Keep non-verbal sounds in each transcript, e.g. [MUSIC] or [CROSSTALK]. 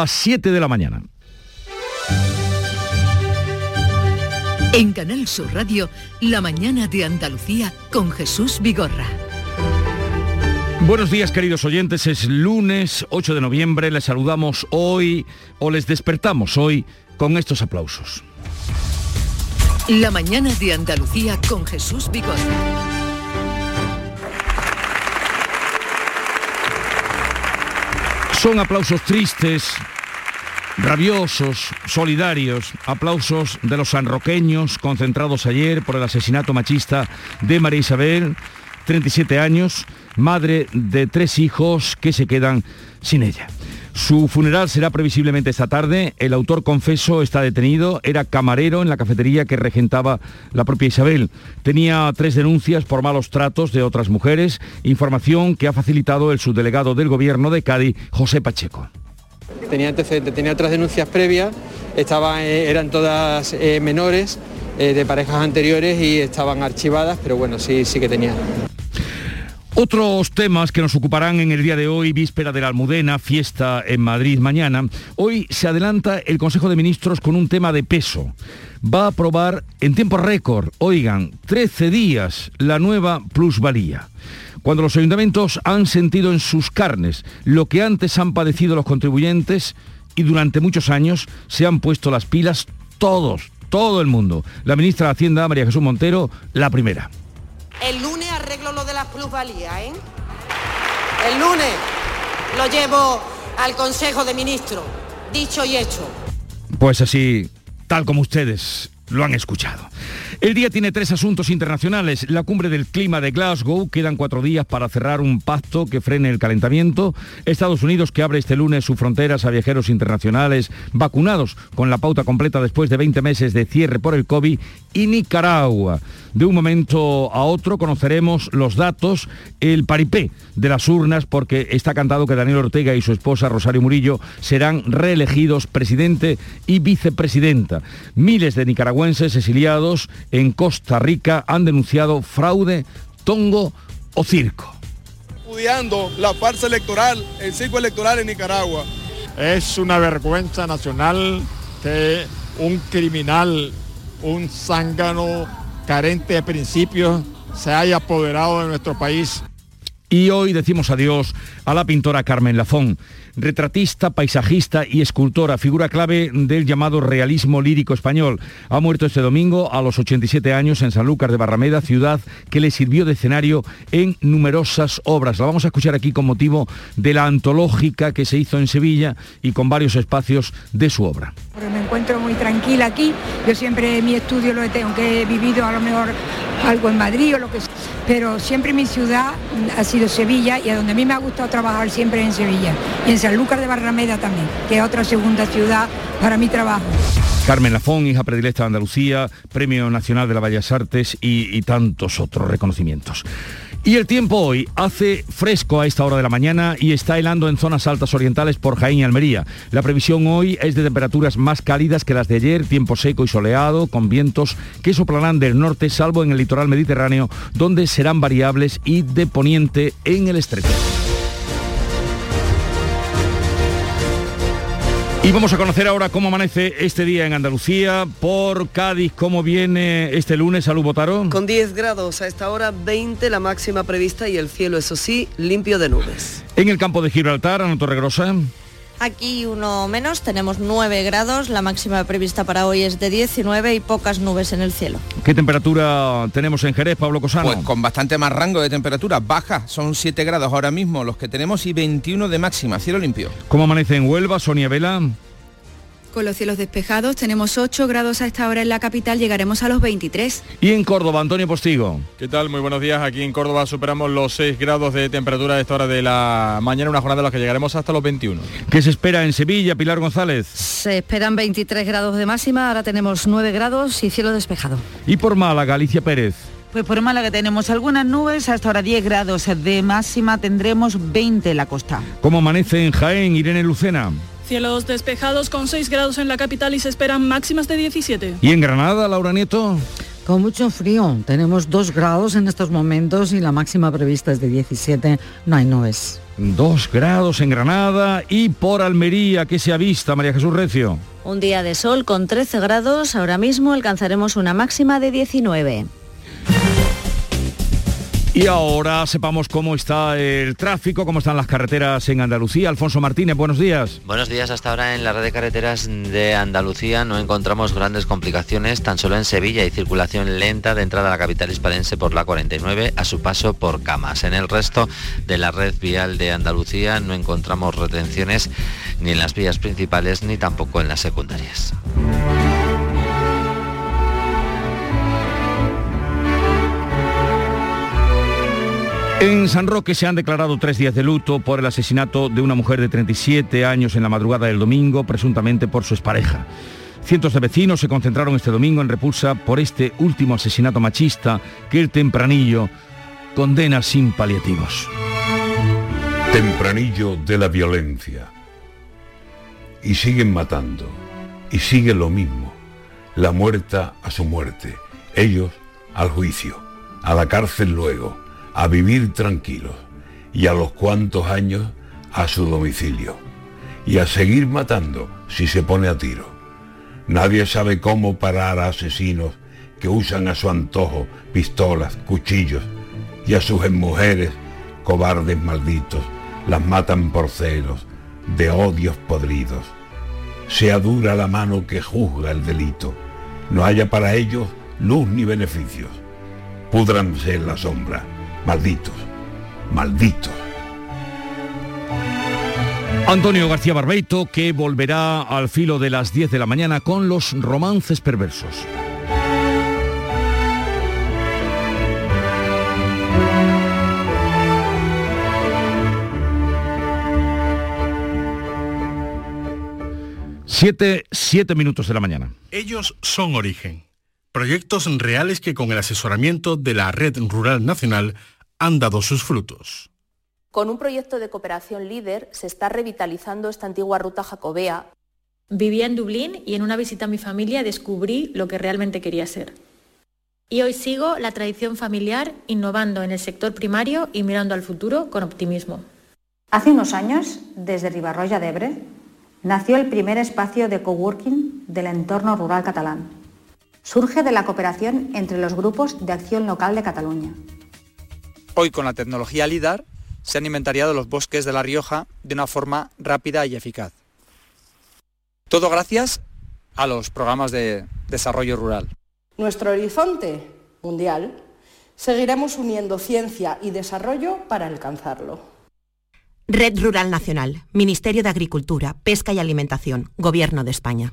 A 7 de la mañana. En Canal Sur Radio, La mañana de Andalucía con Jesús Vigorra. Buenos días queridos oyentes, es lunes 8 de noviembre, les saludamos hoy o les despertamos hoy con estos aplausos. La mañana de Andalucía con Jesús Vigorra. Son aplausos tristes, rabiosos, solidarios, aplausos de los sanroqueños concentrados ayer por el asesinato machista de María Isabel, 37 años, madre de tres hijos que se quedan sin ella. Su funeral será previsiblemente esta tarde. El autor confeso está detenido. Era camarero en la cafetería que regentaba la propia Isabel. Tenía tres denuncias por malos tratos de otras mujeres, información que ha facilitado el subdelegado del gobierno de Cádiz, José Pacheco. Tenía antecedentes, tenía otras denuncias previas, estaban, eh, eran todas eh, menores eh, de parejas anteriores y estaban archivadas, pero bueno, sí, sí que tenía. Otros temas que nos ocuparán en el día de hoy, víspera de la Almudena, fiesta en Madrid mañana. Hoy se adelanta el Consejo de Ministros con un tema de peso. Va a aprobar en tiempo récord, oigan, 13 días, la nueva plusvalía. Cuando los ayuntamientos han sentido en sus carnes lo que antes han padecido los contribuyentes y durante muchos años se han puesto las pilas todos, todo el mundo. La ministra de Hacienda, María Jesús Montero, la primera. El lunes arreglo lo de las plusvalías, ¿eh? El lunes lo llevo al Consejo de Ministros, dicho y hecho. Pues así, tal como ustedes lo han escuchado. El día tiene tres asuntos internacionales. La cumbre del clima de Glasgow, quedan cuatro días para cerrar un pacto que frene el calentamiento. Estados Unidos que abre este lunes sus fronteras a viajeros internacionales vacunados con la pauta completa después de 20 meses de cierre por el COVID. Y Nicaragua. De un momento a otro conoceremos los datos, el paripé de las urnas, porque está cantado que Daniel Ortega y su esposa Rosario Murillo serán reelegidos presidente y vicepresidenta. Miles de nicaragüenses exiliados en Costa Rica han denunciado fraude, tongo o circo. Estudiando la farsa electoral, el circo electoral en Nicaragua. Es una vergüenza nacional que un criminal, un zángano carente de principios, se haya apoderado de nuestro país. Y hoy decimos adiós a la pintora Carmen Lafón retratista, paisajista y escultora, figura clave del llamado realismo lírico español. Ha muerto este domingo a los 87 años en Sanlúcar de Barrameda, ciudad que le sirvió de escenario en numerosas obras. La vamos a escuchar aquí con motivo de la antológica que se hizo en Sevilla y con varios espacios de su obra. Me encuentro muy tranquila aquí. Yo siempre mi estudio lo tengo que he vivido a lo mejor algo en Madrid o lo que sea. Pero siempre mi ciudad ha sido Sevilla y a donde a mí me ha gustado trabajar siempre en Sevilla. Sanlúcar de Barrameda también, que es otra segunda ciudad para mi trabajo. Carmen Lafón, hija predilecta de Andalucía, Premio Nacional de las Bellas Artes y, y tantos otros reconocimientos. Y el tiempo hoy hace fresco a esta hora de la mañana y está helando en zonas altas orientales por Jaén y Almería. La previsión hoy es de temperaturas más cálidas que las de ayer, tiempo seco y soleado, con vientos que soplarán del norte, salvo en el litoral mediterráneo, donde serán variables y de poniente en el estrecho. Y vamos a conocer ahora cómo amanece este día en Andalucía, por Cádiz, cómo viene este lunes, Salud Botaro. Con 10 grados a esta hora, 20 la máxima prevista y el cielo, eso sí, limpio de nubes. En el campo de Gibraltar, Ana Torregrosa. Aquí uno menos, tenemos 9 grados, la máxima prevista para hoy es de 19 y pocas nubes en el cielo. ¿Qué temperatura tenemos en Jerez, Pablo Cosano? Pues con bastante más rango de temperatura, baja, son 7 grados ahora mismo los que tenemos y 21 de máxima, cielo limpio. ¿Cómo amanece en Huelva, Sonia Vela? Con los cielos despejados, tenemos 8 grados a esta hora en la capital, llegaremos a los 23. Y en Córdoba, Antonio Postigo. ¿Qué tal? Muy buenos días. Aquí en Córdoba superamos los 6 grados de temperatura a esta hora de la mañana, una jornada en la que llegaremos hasta los 21. ¿Qué se espera en Sevilla, Pilar González? Se esperan 23 grados de máxima, ahora tenemos 9 grados y cielo despejado. Y por Málaga, Alicia Pérez. Pues por Málaga tenemos algunas nubes, hasta ahora 10 grados de máxima, tendremos 20 en la costa. ¿Cómo amanece en Jaén, Irene Lucena? Cielos despejados con 6 grados en la capital y se esperan máximas de 17. ¿Y en Granada, Laura Nieto? Con mucho frío, tenemos 2 grados en estos momentos y la máxima prevista es de 17, no hay nubes. 2 grados en Granada y por Almería, que se avista, María Jesús Recio. Un día de sol con 13 grados, ahora mismo alcanzaremos una máxima de 19. Y ahora sepamos cómo está el tráfico, cómo están las carreteras en Andalucía. Alfonso Martínez, buenos días. Buenos días. Hasta ahora en la red de carreteras de Andalucía no encontramos grandes complicaciones. Tan solo en Sevilla hay circulación lenta de entrada a la capital hispalense por la 49 a su paso por Camas. En el resto de la red vial de Andalucía no encontramos retenciones ni en las vías principales ni tampoco en las secundarias. En San Roque se han declarado tres días de luto por el asesinato de una mujer de 37 años en la madrugada del domingo, presuntamente por su expareja. Cientos de vecinos se concentraron este domingo en repulsa por este último asesinato machista que el tempranillo condena sin paliativos. Tempranillo de la violencia. Y siguen matando. Y sigue lo mismo. La muerta a su muerte. Ellos al juicio. A la cárcel luego a vivir tranquilos y a los cuantos años a su domicilio y a seguir matando si se pone a tiro. Nadie sabe cómo parar a asesinos que usan a su antojo pistolas, cuchillos y a sus mujeres, cobardes malditos, las matan por celos, de odios podridos. Sea dura la mano que juzga el delito, no haya para ellos luz ni beneficios. Púdranse en la sombra Malditos, malditos. Antonio García Barbeito, que volverá al filo de las 10 de la mañana con los romances perversos. Siete, siete minutos de la mañana. Ellos son Origen proyectos reales que con el asesoramiento de la Red Rural Nacional han dado sus frutos. Con un proyecto de cooperación líder se está revitalizando esta antigua ruta jacobea. Vivía en Dublín y en una visita a mi familia descubrí lo que realmente quería ser. Y hoy sigo la tradición familiar innovando en el sector primario y mirando al futuro con optimismo. Hace unos años, desde Ribarroya de Ebre, nació el primer espacio de coworking del entorno rural catalán surge de la cooperación entre los grupos de acción local de Cataluña. Hoy con la tecnología LIDAR se han inventariado los bosques de La Rioja de una forma rápida y eficaz. Todo gracias a los programas de desarrollo rural. Nuestro horizonte mundial seguiremos uniendo ciencia y desarrollo para alcanzarlo. Red Rural Nacional, Ministerio de Agricultura, Pesca y Alimentación, Gobierno de España.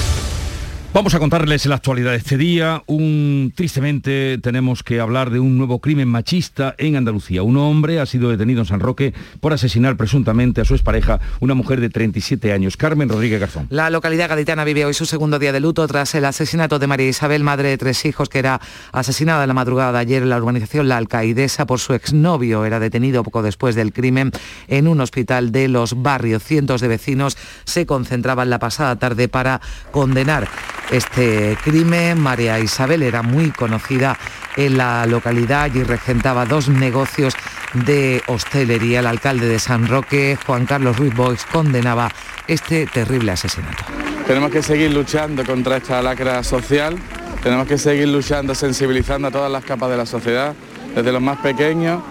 Vamos a contarles la actualidad de este día. Un, tristemente tenemos que hablar de un nuevo crimen machista en Andalucía. Un hombre ha sido detenido en San Roque por asesinar presuntamente a su expareja, una mujer de 37 años. Carmen Rodríguez Garzón. La localidad gaditana vive hoy su segundo día de luto tras el asesinato de María Isabel, madre de tres hijos, que era asesinada en la madrugada de ayer en la urbanización La Alcaidesa por su exnovio. Era detenido poco después del crimen en un hospital de los barrios. Cientos de vecinos se concentraban la pasada tarde para condenar este crimen. María Isabel era muy conocida en la localidad y regentaba dos negocios de hostelería. El alcalde de San Roque, Juan Carlos Ruiz Boix, condenaba este terrible asesinato. Tenemos que seguir luchando contra esta lacra social, tenemos que seguir luchando, sensibilizando a todas las capas de la sociedad, desde los más pequeños,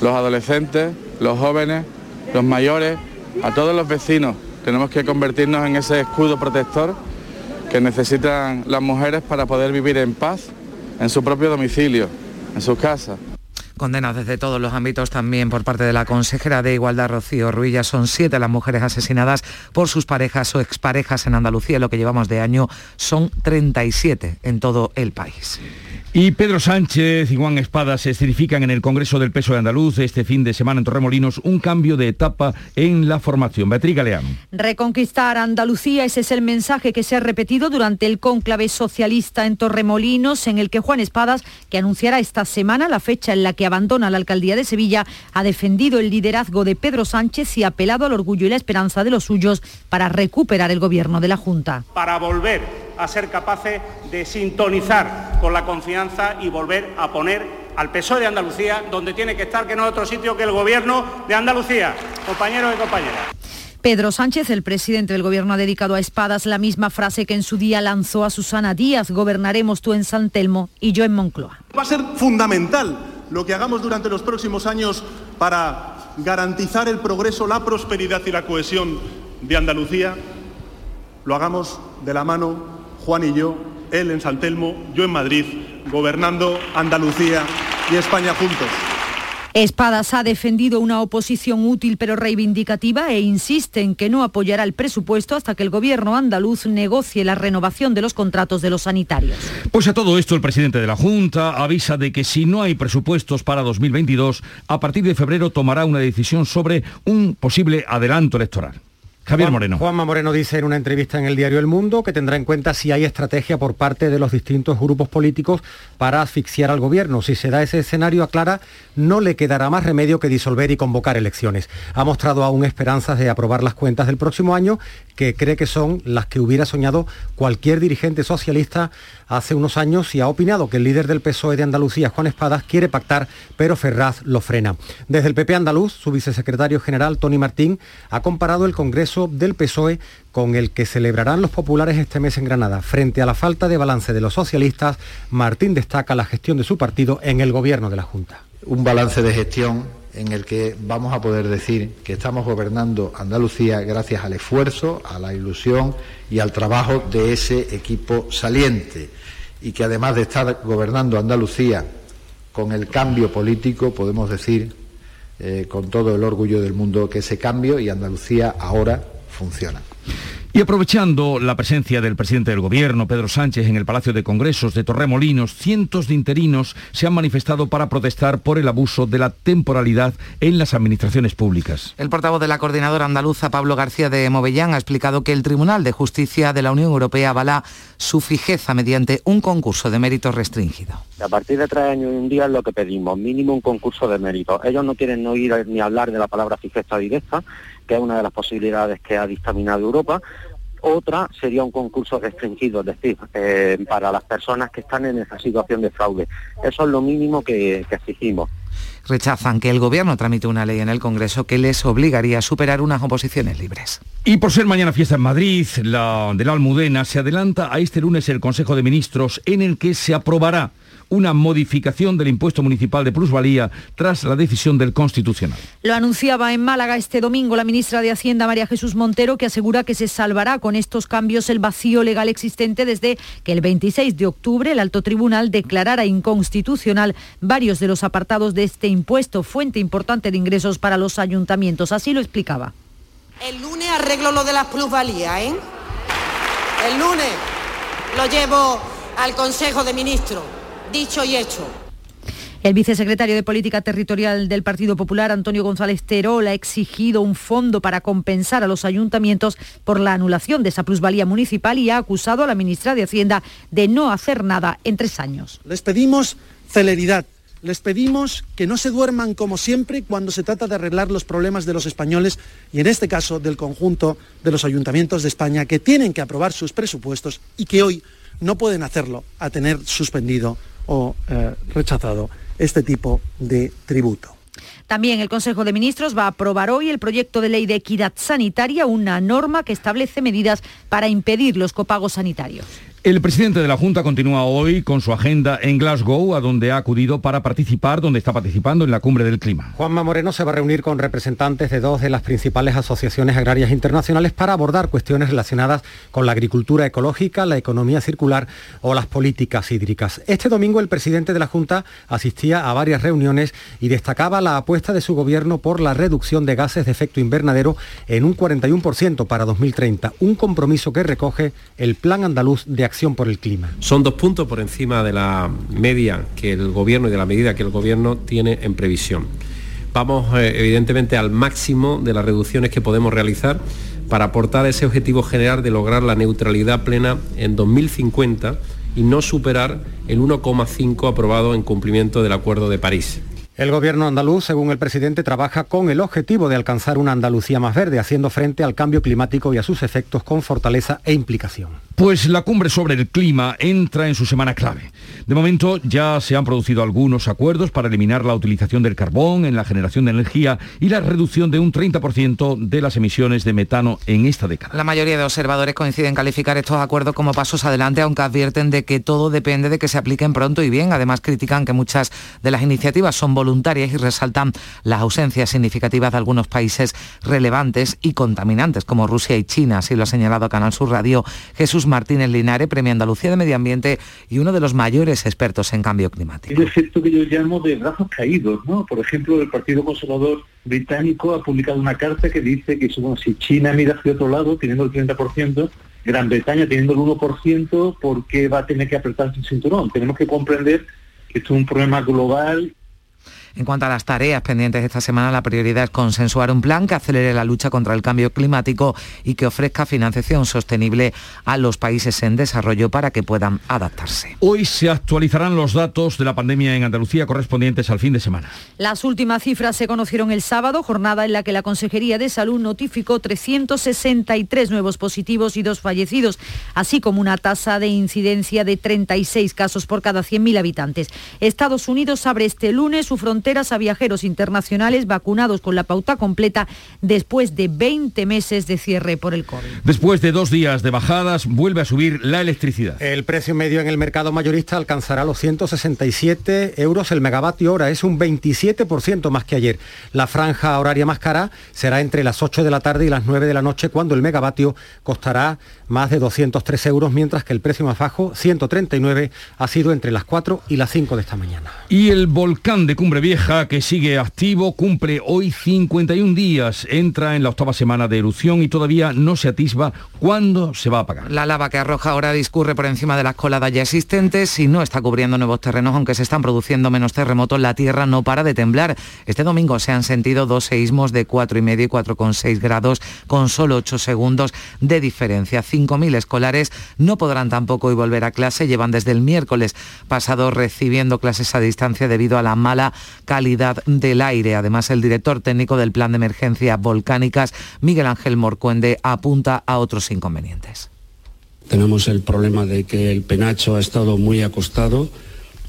los adolescentes, los jóvenes, los mayores, a todos los vecinos. Tenemos que convertirnos en ese escudo protector que necesitan las mujeres para poder vivir en paz en su propio domicilio, en su casa. Condenas desde todos los ámbitos también por parte de la consejera de Igualdad, Rocío Ruilla. Son siete las mujeres asesinadas por sus parejas o exparejas en Andalucía. Lo que llevamos de año son 37 en todo el país. Y Pedro Sánchez y Juan Espada se certifican en el Congreso del Peso de Andaluz este fin de semana en Torremolinos un cambio de etapa en la formación. Beatriz Galeano. Reconquistar Andalucía, ese es el mensaje que se ha repetido durante el cónclave socialista en Torremolinos, en el que Juan Espadas, que anunciará esta semana la fecha en la que que abandona la alcaldía de Sevilla, ha defendido el liderazgo de Pedro Sánchez y ha apelado al orgullo y la esperanza de los suyos para recuperar el gobierno de la Junta. Para volver a ser capaces de sintonizar con la confianza y volver a poner al PSOE de Andalucía donde tiene que estar, que no es otro sitio que el gobierno de Andalucía, compañeros y compañeras. Pedro Sánchez, el presidente del Gobierno, ha dedicado a Espadas la misma frase que en su día lanzó a Susana Díaz, gobernaremos tú en San Telmo y yo en Moncloa. Va a ser fundamental lo que hagamos durante los próximos años para garantizar el progreso, la prosperidad y la cohesión de Andalucía. Lo hagamos de la mano Juan y yo, él en San Telmo, yo en Madrid, gobernando Andalucía y España juntos. Espadas ha defendido una oposición útil pero reivindicativa e insiste en que no apoyará el presupuesto hasta que el gobierno andaluz negocie la renovación de los contratos de los sanitarios. Pues a todo esto el presidente de la Junta avisa de que si no hay presupuestos para 2022, a partir de febrero tomará una decisión sobre un posible adelanto electoral. Javier Moreno. Juanma Moreno dice en una entrevista en el diario El Mundo que tendrá en cuenta si hay estrategia por parte de los distintos grupos políticos para asfixiar al gobierno. Si se da ese escenario, aclara, no le quedará más remedio que disolver y convocar elecciones. Ha mostrado aún esperanzas de aprobar las cuentas del próximo año, que cree que son las que hubiera soñado cualquier dirigente socialista hace unos años y ha opinado que el líder del PSOE de Andalucía, Juan Espadas, quiere pactar, pero Ferraz lo frena. Desde el PP andaluz, su vicesecretario general, Tony Martín, ha comparado el Congreso del PSOE con el que celebrarán los populares este mes en Granada. Frente a la falta de balance de los socialistas, Martín destaca la gestión de su partido en el gobierno de la Junta. Un balance de gestión en el que vamos a poder decir que estamos gobernando Andalucía gracias al esfuerzo, a la ilusión y al trabajo de ese equipo saliente y que además de estar gobernando Andalucía con el cambio político, podemos decir eh, con todo el orgullo del mundo que ese cambio y Andalucía ahora funciona. Y aprovechando la presencia del presidente del Gobierno, Pedro Sánchez, en el Palacio de Congresos de Torremolinos, cientos de interinos se han manifestado para protestar por el abuso de la temporalidad en las administraciones públicas. El portavoz de la coordinadora andaluza, Pablo García de Movellán, ha explicado que el Tribunal de Justicia de la Unión Europea avala su fijeza mediante un concurso de méritos restringido. A partir de tres años y un día es lo que pedimos, mínimo un concurso de méritos. Ellos no quieren oír ni hablar de la palabra fijeza directa, que es una de las posibilidades que ha dictaminado Europa. Otra sería un concurso restringido, es decir, eh, para las personas que están en esa situación de fraude. Eso es lo mínimo que, que exigimos rechazan que el Gobierno tramite una ley en el Congreso que les obligaría a superar unas oposiciones libres. Y por ser mañana fiesta en Madrid, la de la Almudena, se adelanta a este lunes el Consejo de Ministros en el que se aprobará una modificación del impuesto municipal de plusvalía tras la decisión del Constitucional. Lo anunciaba en Málaga este domingo la ministra de Hacienda, María Jesús Montero, que asegura que se salvará con estos cambios el vacío legal existente desde que el 26 de octubre el alto tribunal declarara inconstitucional varios de los apartados de este impuesto, fuente importante de ingresos para los ayuntamientos. Así lo explicaba. El lunes arreglo lo de las plusvalías, ¿eh? El lunes lo llevo al Consejo de Ministros dicho y hecho. El vicesecretario de Política Territorial del Partido Popular, Antonio González Terol, ha exigido un fondo para compensar a los ayuntamientos por la anulación de esa plusvalía municipal y ha acusado a la ministra de Hacienda de no hacer nada en tres años. Les pedimos celeridad. Les pedimos que no se duerman como siempre cuando se trata de arreglar los problemas de los españoles y en este caso del conjunto de los ayuntamientos de España que tienen que aprobar sus presupuestos y que hoy no pueden hacerlo a tener suspendido o eh, rechazado este tipo de tributo. También el Consejo de Ministros va a aprobar hoy el proyecto de ley de equidad sanitaria, una norma que establece medidas para impedir los copagos sanitarios. El presidente de la Junta continúa hoy con su agenda en Glasgow, a donde ha acudido para participar, donde está participando en la cumbre del clima. Juanma Moreno se va a reunir con representantes de dos de las principales asociaciones agrarias internacionales para abordar cuestiones relacionadas con la agricultura ecológica, la economía circular o las políticas hídricas. Este domingo el presidente de la Junta asistía a varias reuniones y destacaba la apuesta de su gobierno por la reducción de gases de efecto invernadero en un 41% para 2030, un compromiso que recoge el Plan Andaluz de Acción por el clima. Son dos puntos por encima de la media que el gobierno y de la medida que el gobierno tiene en previsión. Vamos eh, evidentemente al máximo de las reducciones que podemos realizar para aportar ese objetivo general de lograr la neutralidad plena en 2050 y no superar el 1,5 aprobado en cumplimiento del Acuerdo de París. El gobierno andaluz, según el presidente, trabaja con el objetivo de alcanzar una Andalucía más verde, haciendo frente al cambio climático y a sus efectos con fortaleza e implicación. Pues la cumbre sobre el clima entra en su semana clave. De momento ya se han producido algunos acuerdos para eliminar la utilización del carbón en la generación de energía y la reducción de un 30% de las emisiones de metano en esta década. La mayoría de observadores coinciden en calificar estos acuerdos como pasos adelante, aunque advierten de que todo depende de que se apliquen pronto y bien. Además critican que muchas de las iniciativas son voluntarias y resaltan las ausencias significativas de algunos países relevantes y contaminantes como Rusia y China, así lo ha señalado Canal Sur Radio Jesús Martínez Linares, Premio Andalucía de Medio Ambiente y uno de los mayores expertos en cambio climático. Es efecto que yo llamo de brazos caídos, ¿no? Por ejemplo, el Partido Conservador británico ha publicado una carta que dice que si China mira hacia otro lado, teniendo el 30%, Gran Bretaña teniendo el 1%, ¿por qué va a tener que apretarse el cinturón? Tenemos que comprender que esto es un problema global en cuanto a las tareas pendientes esta semana, la prioridad es consensuar un plan que acelere la lucha contra el cambio climático y que ofrezca financiación sostenible a los países en desarrollo para que puedan adaptarse. Hoy se actualizarán los datos de la pandemia en Andalucía correspondientes al fin de semana. Las últimas cifras se conocieron el sábado, jornada en la que la Consejería de Salud notificó 363 nuevos positivos y dos fallecidos, así como una tasa de incidencia de 36 casos por cada 100.000 habitantes. Estados Unidos abre este lunes su frontera a viajeros internacionales vacunados con la pauta completa después de 20 meses de cierre por el COVID. Después de dos días de bajadas, vuelve a subir la electricidad. El precio medio en el mercado mayorista alcanzará los 167 euros el megavatio hora, es un 27% más que ayer. La franja horaria más cara será entre las 8 de la tarde y las 9 de la noche, cuando el megavatio costará más de 203 euros, mientras que el precio más bajo, 139, ha sido entre las 4 y las 5 de esta mañana. Y el volcán de Cumbre Vieja, que sigue activo, cumple hoy 51 días, entra en la octava semana de erupción y todavía no se atisba cuándo se va a apagar. La lava que arroja ahora discurre por encima de las coladas ya existentes y no está cubriendo nuevos terrenos, aunque se están produciendo menos terremotos, la Tierra no para de temblar. Este domingo se han sentido dos seísmos de 4,5 y 4,6 grados con solo 8 segundos de diferencia 5.000 escolares no podrán tampoco hoy volver a clase. Llevan desde el miércoles pasado recibiendo clases a distancia debido a la mala calidad del aire. Además, el director técnico del Plan de Emergencia Volcánicas, Miguel Ángel Morcuende, apunta a otros inconvenientes. Tenemos el problema de que el penacho ha estado muy acostado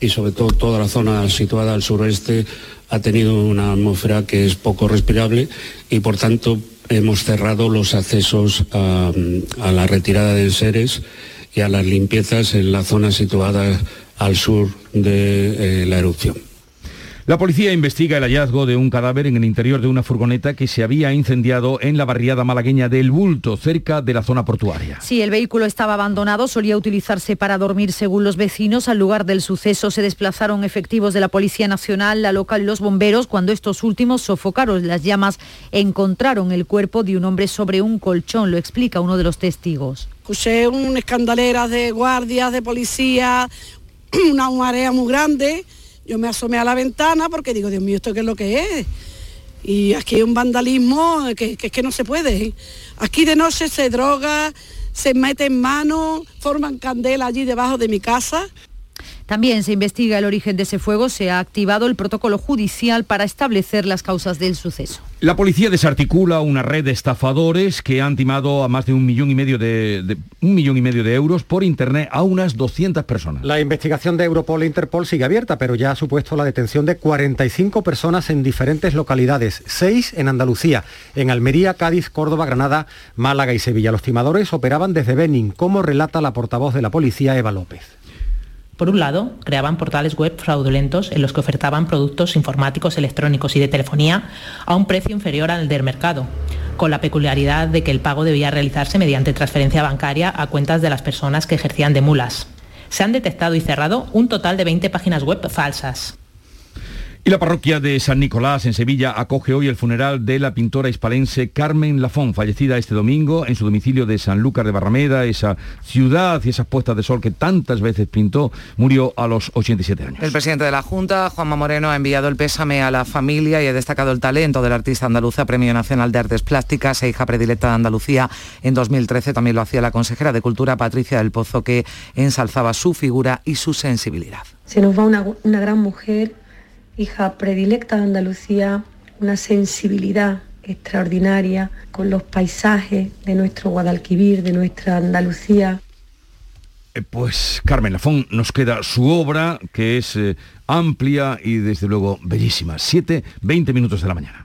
y sobre todo toda la zona situada al sureste ha tenido una atmósfera que es poco respirable y por tanto hemos cerrado los accesos a, la retirada de enseres y a las limpiezas en la zona situada al sur de eh, la erupción. La policía investiga el hallazgo de un cadáver en el interior de una furgoneta que se había incendiado en la barriada malagueña del Bulto, cerca de la zona portuaria. Sí, el vehículo estaba abandonado, solía utilizarse para dormir según los vecinos. Al lugar del suceso se desplazaron efectivos de la Policía Nacional, la local y los bomberos. Cuando estos últimos sofocaron las llamas, encontraron el cuerpo de un hombre sobre un colchón, lo explica uno de los testigos. Escuché una escandalera de guardias, de policía, [CLEARS THROAT] una marea muy grande yo me asomé a la ventana porque digo, Dios mío, ¿esto qué es lo que es? Y aquí hay un vandalismo que, que es que no se puede. Aquí de noche se droga, se mete en mano, forman candela allí debajo de mi casa. También se investiga el origen de ese fuego, se ha activado el protocolo judicial para establecer las causas del suceso. La policía desarticula una red de estafadores que han timado a más de un millón y medio de, un millón y medio de euros por internet a unas 200 personas. La investigación de Europol e Interpol sigue abierta, pero ya ha supuesto la detención de 45 personas en diferentes localidades, seis en Andalucía, en Almería, Cádiz, Córdoba, Granada, Málaga y Sevilla. Los timadores operaban desde Benin, como relata la portavoz de la policía Eva López. Por un lado, creaban portales web fraudulentos en los que ofertaban productos informáticos, electrónicos y de telefonía a un precio inferior al del mercado, con la peculiaridad de que el pago debía realizarse mediante transferencia bancaria a cuentas de las personas que ejercían de mulas. Se han detectado y cerrado un total de 20 páginas web falsas. Y la parroquia de San Nicolás en Sevilla acoge hoy el funeral de la pintora hispalense Carmen Lafón, fallecida este domingo en su domicilio de San Lucas de Barrameda, esa ciudad y esas puestas de sol que tantas veces pintó, murió a los 87 años. El presidente de la Junta, Juanma Moreno, ha enviado el pésame a la familia y ha destacado el talento del artista andaluza, Premio Nacional de Artes Plásticas e hija predilecta de Andalucía. En 2013 también lo hacía la consejera de Cultura, Patricia del Pozo, que ensalzaba su figura y su sensibilidad. Se nos va una, una gran mujer hija predilecta de Andalucía, una sensibilidad extraordinaria con los paisajes de nuestro Guadalquivir, de nuestra Andalucía. Eh, Pues Carmen Lafón nos queda su obra, que es eh, amplia y desde luego bellísima. 7, 20 minutos de la mañana.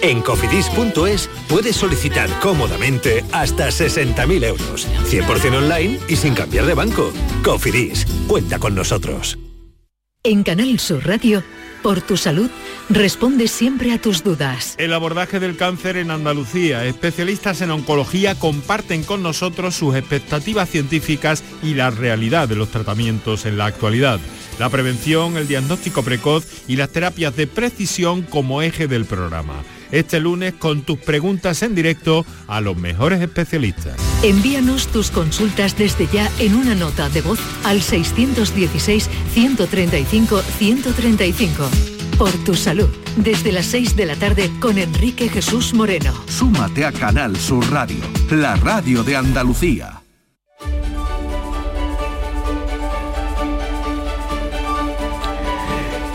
En cofidis.es puedes solicitar cómodamente hasta 60.000 euros, 100% online y sin cambiar de banco. Cofidis, cuenta con nosotros. En Canal Sur Radio, por tu salud, responde siempre a tus dudas. El abordaje del cáncer en Andalucía. Especialistas en oncología comparten con nosotros sus expectativas científicas y la realidad de los tratamientos en la actualidad. La prevención, el diagnóstico precoz y las terapias de precisión como eje del programa. Este lunes con tus preguntas en directo a los mejores especialistas. Envíanos tus consultas desde ya en una nota de voz al 616-135-135. Por tu salud, desde las 6 de la tarde con Enrique Jesús Moreno. Súmate a Canal Sur Radio, la radio de Andalucía.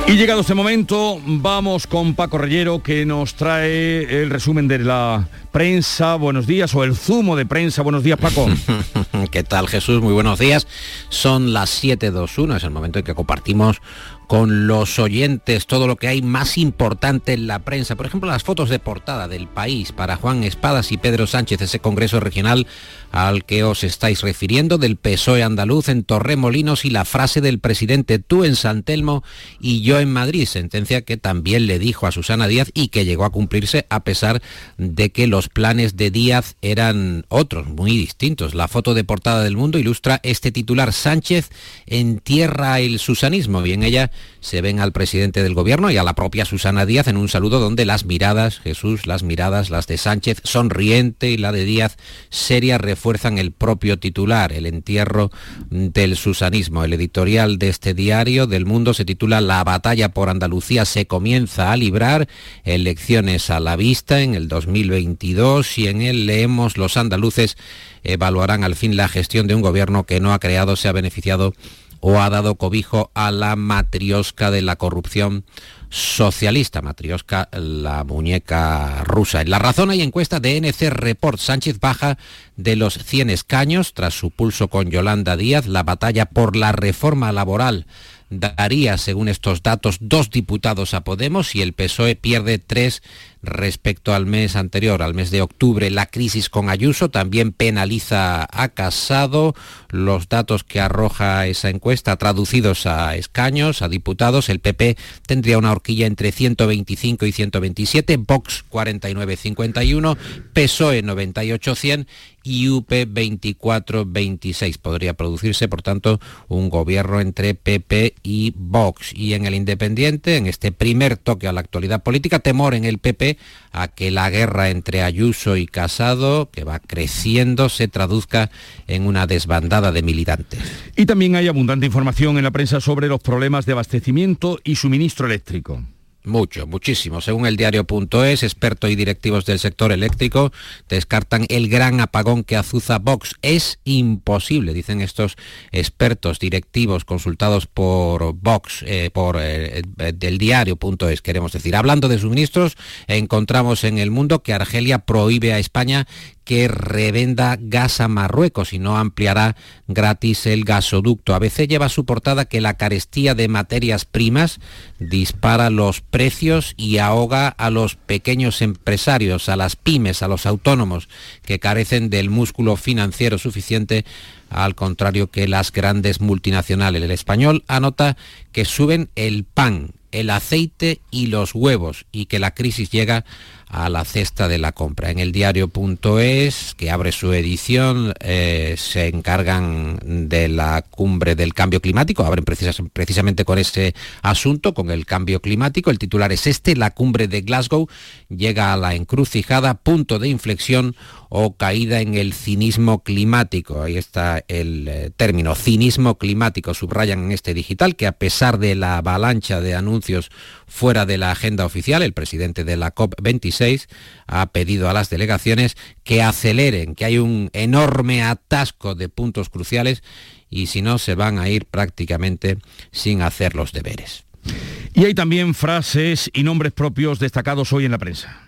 Y llegado este momento, vamos con Paco Reyero que nos trae el resumen de la prensa. Buenos días, o el zumo de prensa. Buenos días, Paco. [LAUGHS] ¿Qué tal, Jesús? Muy buenos días. Son las 7.21, es el momento en que compartimos con los oyentes todo lo que hay más importante en la prensa. Por ejemplo, las fotos de portada del país para Juan Espadas y Pedro Sánchez, ese Congreso Regional al que os estáis refiriendo, del PSOE andaluz en Torremolinos y la frase del presidente tú en San Telmo y yo en Madrid, sentencia que también le dijo a Susana Díaz y que llegó a cumplirse a pesar de que los planes de Díaz eran otros, muy distintos. La foto de portada del mundo ilustra este titular Sánchez entierra el susanismo y en ella se ven al presidente del gobierno y a la propia Susana Díaz en un saludo donde las miradas, Jesús, las miradas, las de Sánchez sonriente y la de Díaz seria refuerzan el propio titular, el entierro del susanismo. El editorial de este diario del mundo se titula La batalla por Andalucía se comienza a librar, elecciones a la vista en el 2022 y en él leemos los andaluces evaluarán al fin la gestión de un gobierno que no ha creado, se ha beneficiado o ha dado cobijo a la matriosca de la corrupción socialista, matriosca, la muñeca rusa. En la razón hay encuesta de NC Report. Sánchez baja de los 100 escaños tras su pulso con Yolanda Díaz. La batalla por la reforma laboral daría, según estos datos, dos diputados a Podemos y el PSOE pierde tres respecto al mes anterior, al mes de octubre. La crisis con Ayuso también penaliza a Casado. Los datos que arroja esa encuesta traducidos a escaños, a diputados, el PP tendría una horquilla entre 125 y 127, Vox 49-51, PSOE 98-100 y UP 24-26. Podría producirse, por tanto, un gobierno entre PP y Vox. Y en el Independiente, en este primer toque a la actualidad política, temor en el PP a que la guerra entre Ayuso y Casado, que va creciendo, se traduzca en una desbandada de militantes. Y también hay abundante información en la prensa sobre los problemas de abastecimiento y suministro eléctrico. Mucho, muchísimo. Según el diario.es, expertos y directivos del sector eléctrico descartan el gran apagón que azuza Vox. Es imposible, dicen estos expertos directivos consultados por Vox, eh, por eh, del diario.es, queremos decir. Hablando de suministros, encontramos en el mundo que Argelia prohíbe a España que revenda gas a Marruecos y no ampliará gratis el gasoducto. A veces lleva su portada que la carestía de materias primas dispara los precios y ahoga a los pequeños empresarios, a las pymes, a los autónomos que carecen del músculo financiero suficiente al contrario que las grandes multinacionales. El español anota que suben el pan, el aceite y los huevos y que la crisis llega a la cesta de la compra. En el diario.es, que abre su edición, eh, se encargan de la cumbre del cambio climático, abren precisamente con ese asunto, con el cambio climático. El titular es este, la cumbre de Glasgow llega a la encrucijada, punto de inflexión o caída en el cinismo climático. Ahí está el eh, término, cinismo climático. Subrayan en este digital que a pesar de la avalancha de anuncios fuera de la agenda oficial, el presidente de la COP26 ha pedido a las delegaciones que aceleren, que hay un enorme atasco de puntos cruciales y si no se van a ir prácticamente sin hacer los deberes. Y hay también frases y nombres propios destacados hoy en la prensa.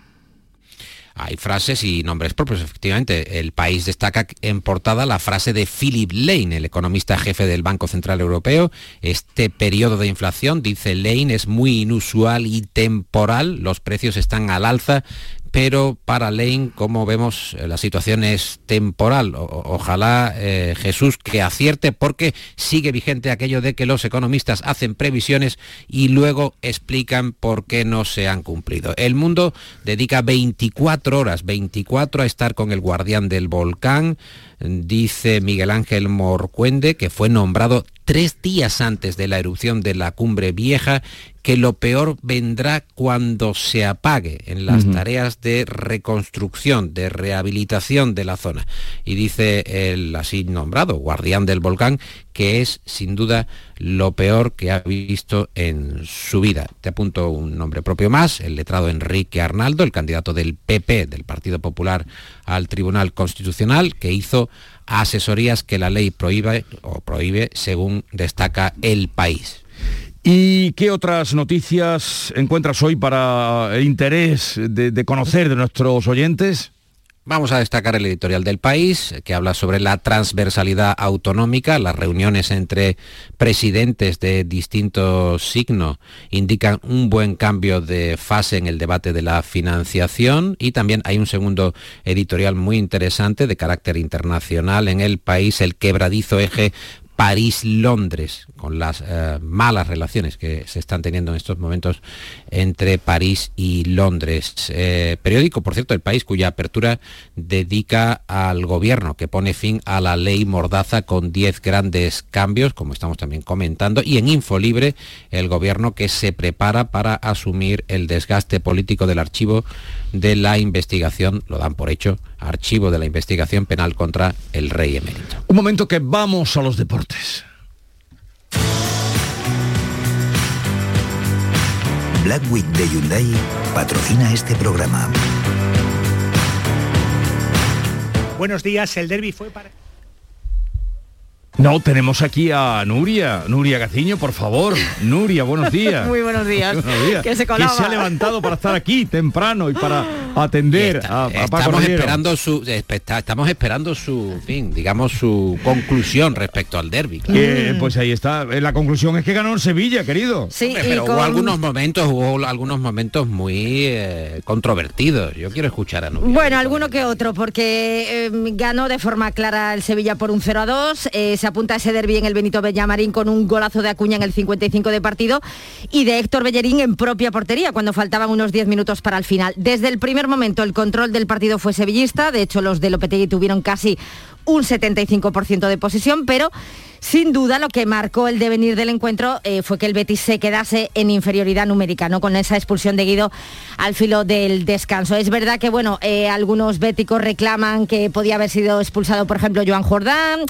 Hay frases y nombres propios, efectivamente. El país destaca en portada la frase de Philip Lane, el economista jefe del Banco Central Europeo. Este periodo de inflación, dice Lane, es muy inusual y temporal. Los precios están al alza pero para Lane, como vemos, eh, la situación es temporal. ojalá eh, Jesús que acierte porque sigue vigente aquello de que los economistas hacen previsiones y luego explican por qué no se han cumplido. El mundo dedica 24 horas, 24 a estar con el guardián del volcán, dice Miguel Ángel Morcuende, que fue nombrado tres días antes de la erupción de la cumbre vieja que lo peor vendrá cuando se apague en las tareas de reconstrucción, de rehabilitación de la zona. Y dice el así nombrado guardián del volcán que es sin duda lo peor que ha visto en su vida. Te apunto un nombre propio más, el letrado Enrique Arnaldo, el candidato del PP, del Partido Popular al Tribunal Constitucional, que hizo asesorías que la ley prohíbe o prohíbe según destaca el país. ¿Y qué otras noticias encuentras hoy para el interés de, conocer de nuestros oyentes? Vamos a destacar el editorial del país, que habla sobre la transversalidad autonómica. Las reuniones entre presidentes de distintos signos indican un buen cambio de fase en el debate de la financiación. Y también hay un segundo editorial muy interesante de carácter internacional en el país, el quebradizo eje París-Londres, con las eh, malas relaciones que se están teniendo en estos momentos entre París y Londres. Eh, periódico, por cierto, el país cuya apertura dedica al gobierno que pone fin a la ley Mordaza con 10 grandes cambios, como estamos también comentando, y en Infolibre el gobierno que se prepara para asumir el desgaste político del archivo de la investigación, lo dan por hecho, archivo de la investigación penal contra el rey emérito. Un momento que vamos a los deportes. Black Week de Hyundai patrocina este programa. Buenos días, el derby fue para... No, tenemos aquí a Nuria, Nuria Gaciño, por favor. Nuria, buenos días. [LAUGHS] Muy buenos días. [LAUGHS] buenos días. Que se colaba. se ha levantado para estar aquí temprano y para [LAUGHS] atender a, estamos esperando su estamos esperando su fin, digamos su conclusión respecto al derby. pues ahí está. Eh, la conclusión es que ganó en Sevilla, querido. Sí, pero hubo algunos momentos, hubo algunos momentos muy eh, controvertidos. Yo quiero escuchar a Nuria. Bueno, alguno que otro, porque eh, ganó de forma clara el Sevilla por un 0 a 2 apunta ese derbi en el Benito Bellamarín con un golazo de Acuña en el 55 de partido y de Héctor Bellerín en propia portería cuando faltaban unos 10 minutos para el final. Desde el primer momento el control del partido fue sevillista, de hecho los de Lopetegui tuvieron casi un 75% de posesión, pero sin duda lo que marcó el devenir del encuentro eh, fue que el Betis se quedase en inferioridad numérica, ¿no? Con esa expulsión de Guido al filo del descanso. Es verdad que bueno, eh, algunos béticos reclaman que podía haber sido expulsado, por ejemplo, Joan Jordán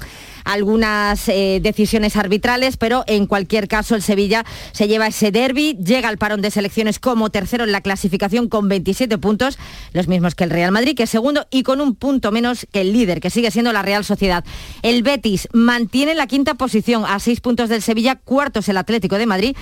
algunas eh, decisiones arbitrales, pero en cualquier caso el Sevilla se lleva ese derby, llega al parón de selecciones como tercero en la clasificación con 27 puntos, los mismos que el Real Madrid, que es segundo, y con un punto menos que el líder, que sigue siendo la Real Sociedad. El Betis mantiene la quinta posición a seis puntos del Sevilla, cuartos el Atlético de Madrid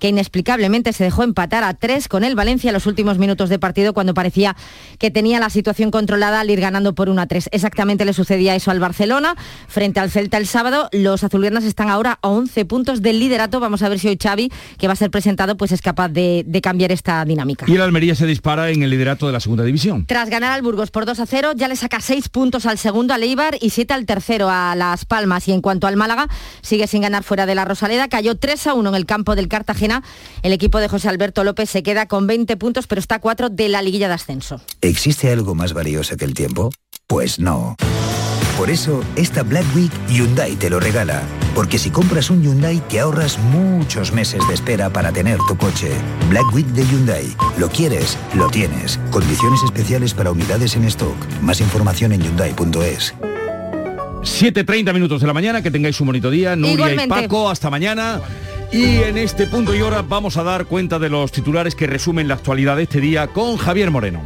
que inexplicablemente se dejó empatar a tres con el Valencia en los últimos minutos de partido cuando parecía que tenía la situación controlada al ir ganando por 1 a 3. Exactamente le sucedía eso al Barcelona frente al Celta el sábado. Los azulgranas están ahora a 11 puntos del liderato. Vamos a ver si hoy Xavi, que va a ser presentado, pues es capaz de, cambiar esta dinámica. Y el Almería se dispara en el liderato de la segunda división. Tras ganar al Burgos por 2 a 0, ya le saca 6 puntos al segundo, al Eibar, y 7 al tercero, a Las Palmas. Y en cuanto al Málaga, sigue sin ganar fuera de la Rosaleda. Cayó 3 a 1 en el campo del Cartagena Cartagena, el equipo de José Alberto López se queda con 20 puntos, pero está a 4 de la liguilla de ascenso. ¿Existe algo más valioso que el tiempo? Pues no. Por eso, esta Black Week Hyundai te lo regala. Porque si compras un Hyundai te ahorras muchos meses de espera para tener tu coche. Black Week de Hyundai. Lo quieres, lo tienes. Condiciones especiales para unidades en stock. Más información en hyundai.es. 7.30 minutos de la mañana, que tengáis un bonito día. Nuria Igualmente. y Paco, hasta mañana. Y en este punto y hora vamos a dar cuenta de los titulares que resumen la actualidad de este día con Javier Moreno.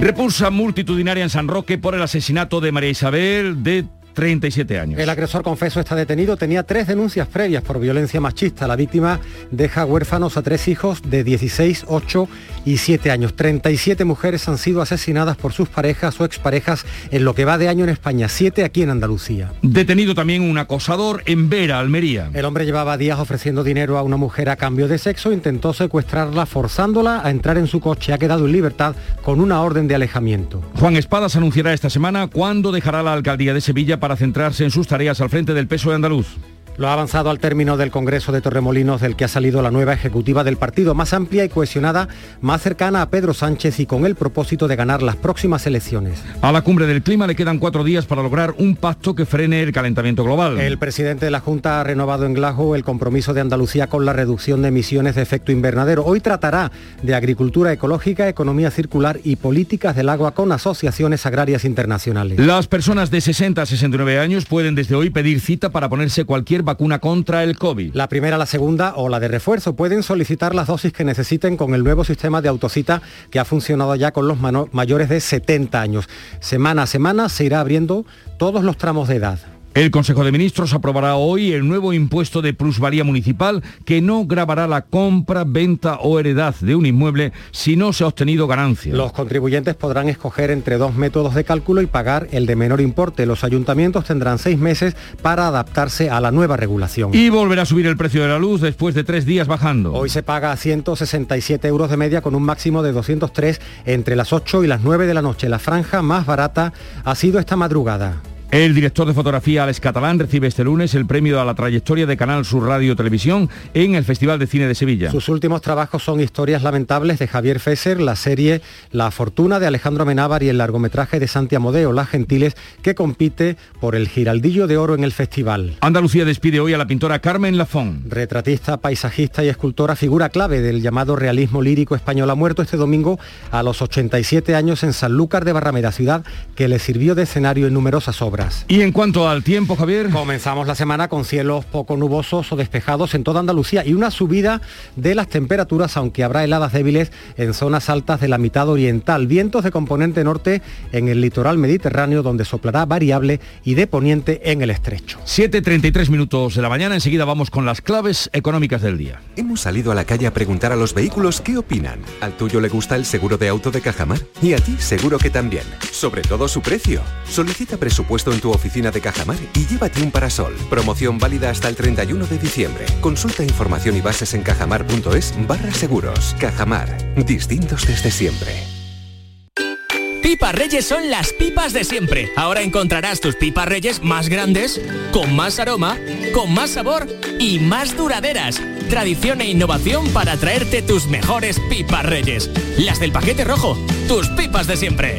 Repulsa multitudinaria en San Roque por el asesinato de María Isabel de 37 años. El agresor confeso está detenido. Tenía tres denuncias previas por violencia machista. La víctima deja huérfanos a tres hijos de 16, 8 y 7 años. 37 mujeres han sido asesinadas por sus parejas o exparejas en lo que va de año en España, 7 aquí en Andalucía. Detenido también un acosador en Vera, Almería. El hombre llevaba días ofreciendo dinero a una mujer a cambio de sexo, intentó secuestrarla forzándola a entrar en su coche. Ha quedado en libertad con una orden de alejamiento. Juan Espadas anunciará esta semana cuándo dejará la alcaldía de Sevilla para centrarse en sus tareas al frente del peso de andaluz. Lo ha avanzado al término del Congreso de Torremolinos del que ha salido la nueva ejecutiva del partido, más amplia y cohesionada, más cercana a Pedro Sánchez y con el propósito de ganar las próximas elecciones. A la cumbre del clima le quedan cuatro días para lograr un pacto que frene el calentamiento global. El presidente de la Junta ha renovado en Glasgow el compromiso de Andalucía con la reducción de emisiones de efecto invernadero. Hoy tratará de agricultura ecológica, economía circular y políticas del agua con asociaciones agrarias internacionales. Las personas de 60 a 69 años pueden desde hoy pedir cita para ponerse cualquier vacuna contra el COVID. La primera, la segunda o la de refuerzo pueden solicitar las dosis que necesiten con el nuevo sistema de autocita que ha funcionado ya con los mayores de 70 años. Semana a semana se irá abriendo todos los tramos de edad. El Consejo de Ministros aprobará hoy el nuevo impuesto de plusvalía municipal que no grabará la compra, venta o heredad de un inmueble si no se ha obtenido ganancia. Los contribuyentes podrán escoger entre dos métodos de cálculo y pagar el de menor importe. Los ayuntamientos tendrán seis meses para adaptarse a la nueva regulación. Y volverá a subir el precio de la luz después de tres días bajando. Hoy se paga a 167 euros de media con un máximo de 203 entre las 8 y las 9 de la noche. La franja más barata ha sido esta madrugada. El director de fotografía Alex Catalán recibe este lunes el premio a la trayectoria de Canal Sur Radio Televisión en el Festival de Cine de Sevilla. Sus últimos trabajos son Historias Lamentables de Javier Fesser, la serie La Fortuna de Alejandro Amenábar y el largometraje de Santi Amodeo, Las Gentiles, que compite por el Giraldillo de Oro en el festival. Andalucía despide hoy a la pintora Carmen Lafón. Retratista, paisajista y escultora, figura clave del llamado realismo lírico español, ha muerto este domingo a los 87 años en Sanlúcar de Barrameda, ciudad que le sirvió de escenario en numerosas obras. Y en cuanto al tiempo, Javier. Comenzamos la semana con cielos poco nubosos o despejados en toda Andalucía y una subida de las temperaturas, aunque habrá heladas débiles en zonas altas de la mitad oriental. Vientos de componente norte en el litoral mediterráneo, donde soplará variable y de poniente en el estrecho. 7.33 minutos de la mañana, enseguida vamos con las claves económicas del día. Hemos salido a la calle a preguntar a los vehículos qué opinan. ¿Al tuyo le gusta el seguro de auto de Cajamar? Y a ti seguro que también. Sobre todo su precio. Solicita presupuesto en tu oficina de Cajamar y llévate un parasol. Promoción válida hasta el 31 de diciembre. Consulta información y bases en cajamar.es barra seguros. Cajamar. Distintos desde siempre. Pipas Reyes son las pipas de siempre. Ahora encontrarás tus pipas Reyes más grandes, con más aroma, con más sabor y más duraderas. Tradición e innovación para traerte tus mejores pipas Reyes. Las del paquete rojo, tus pipas de siempre.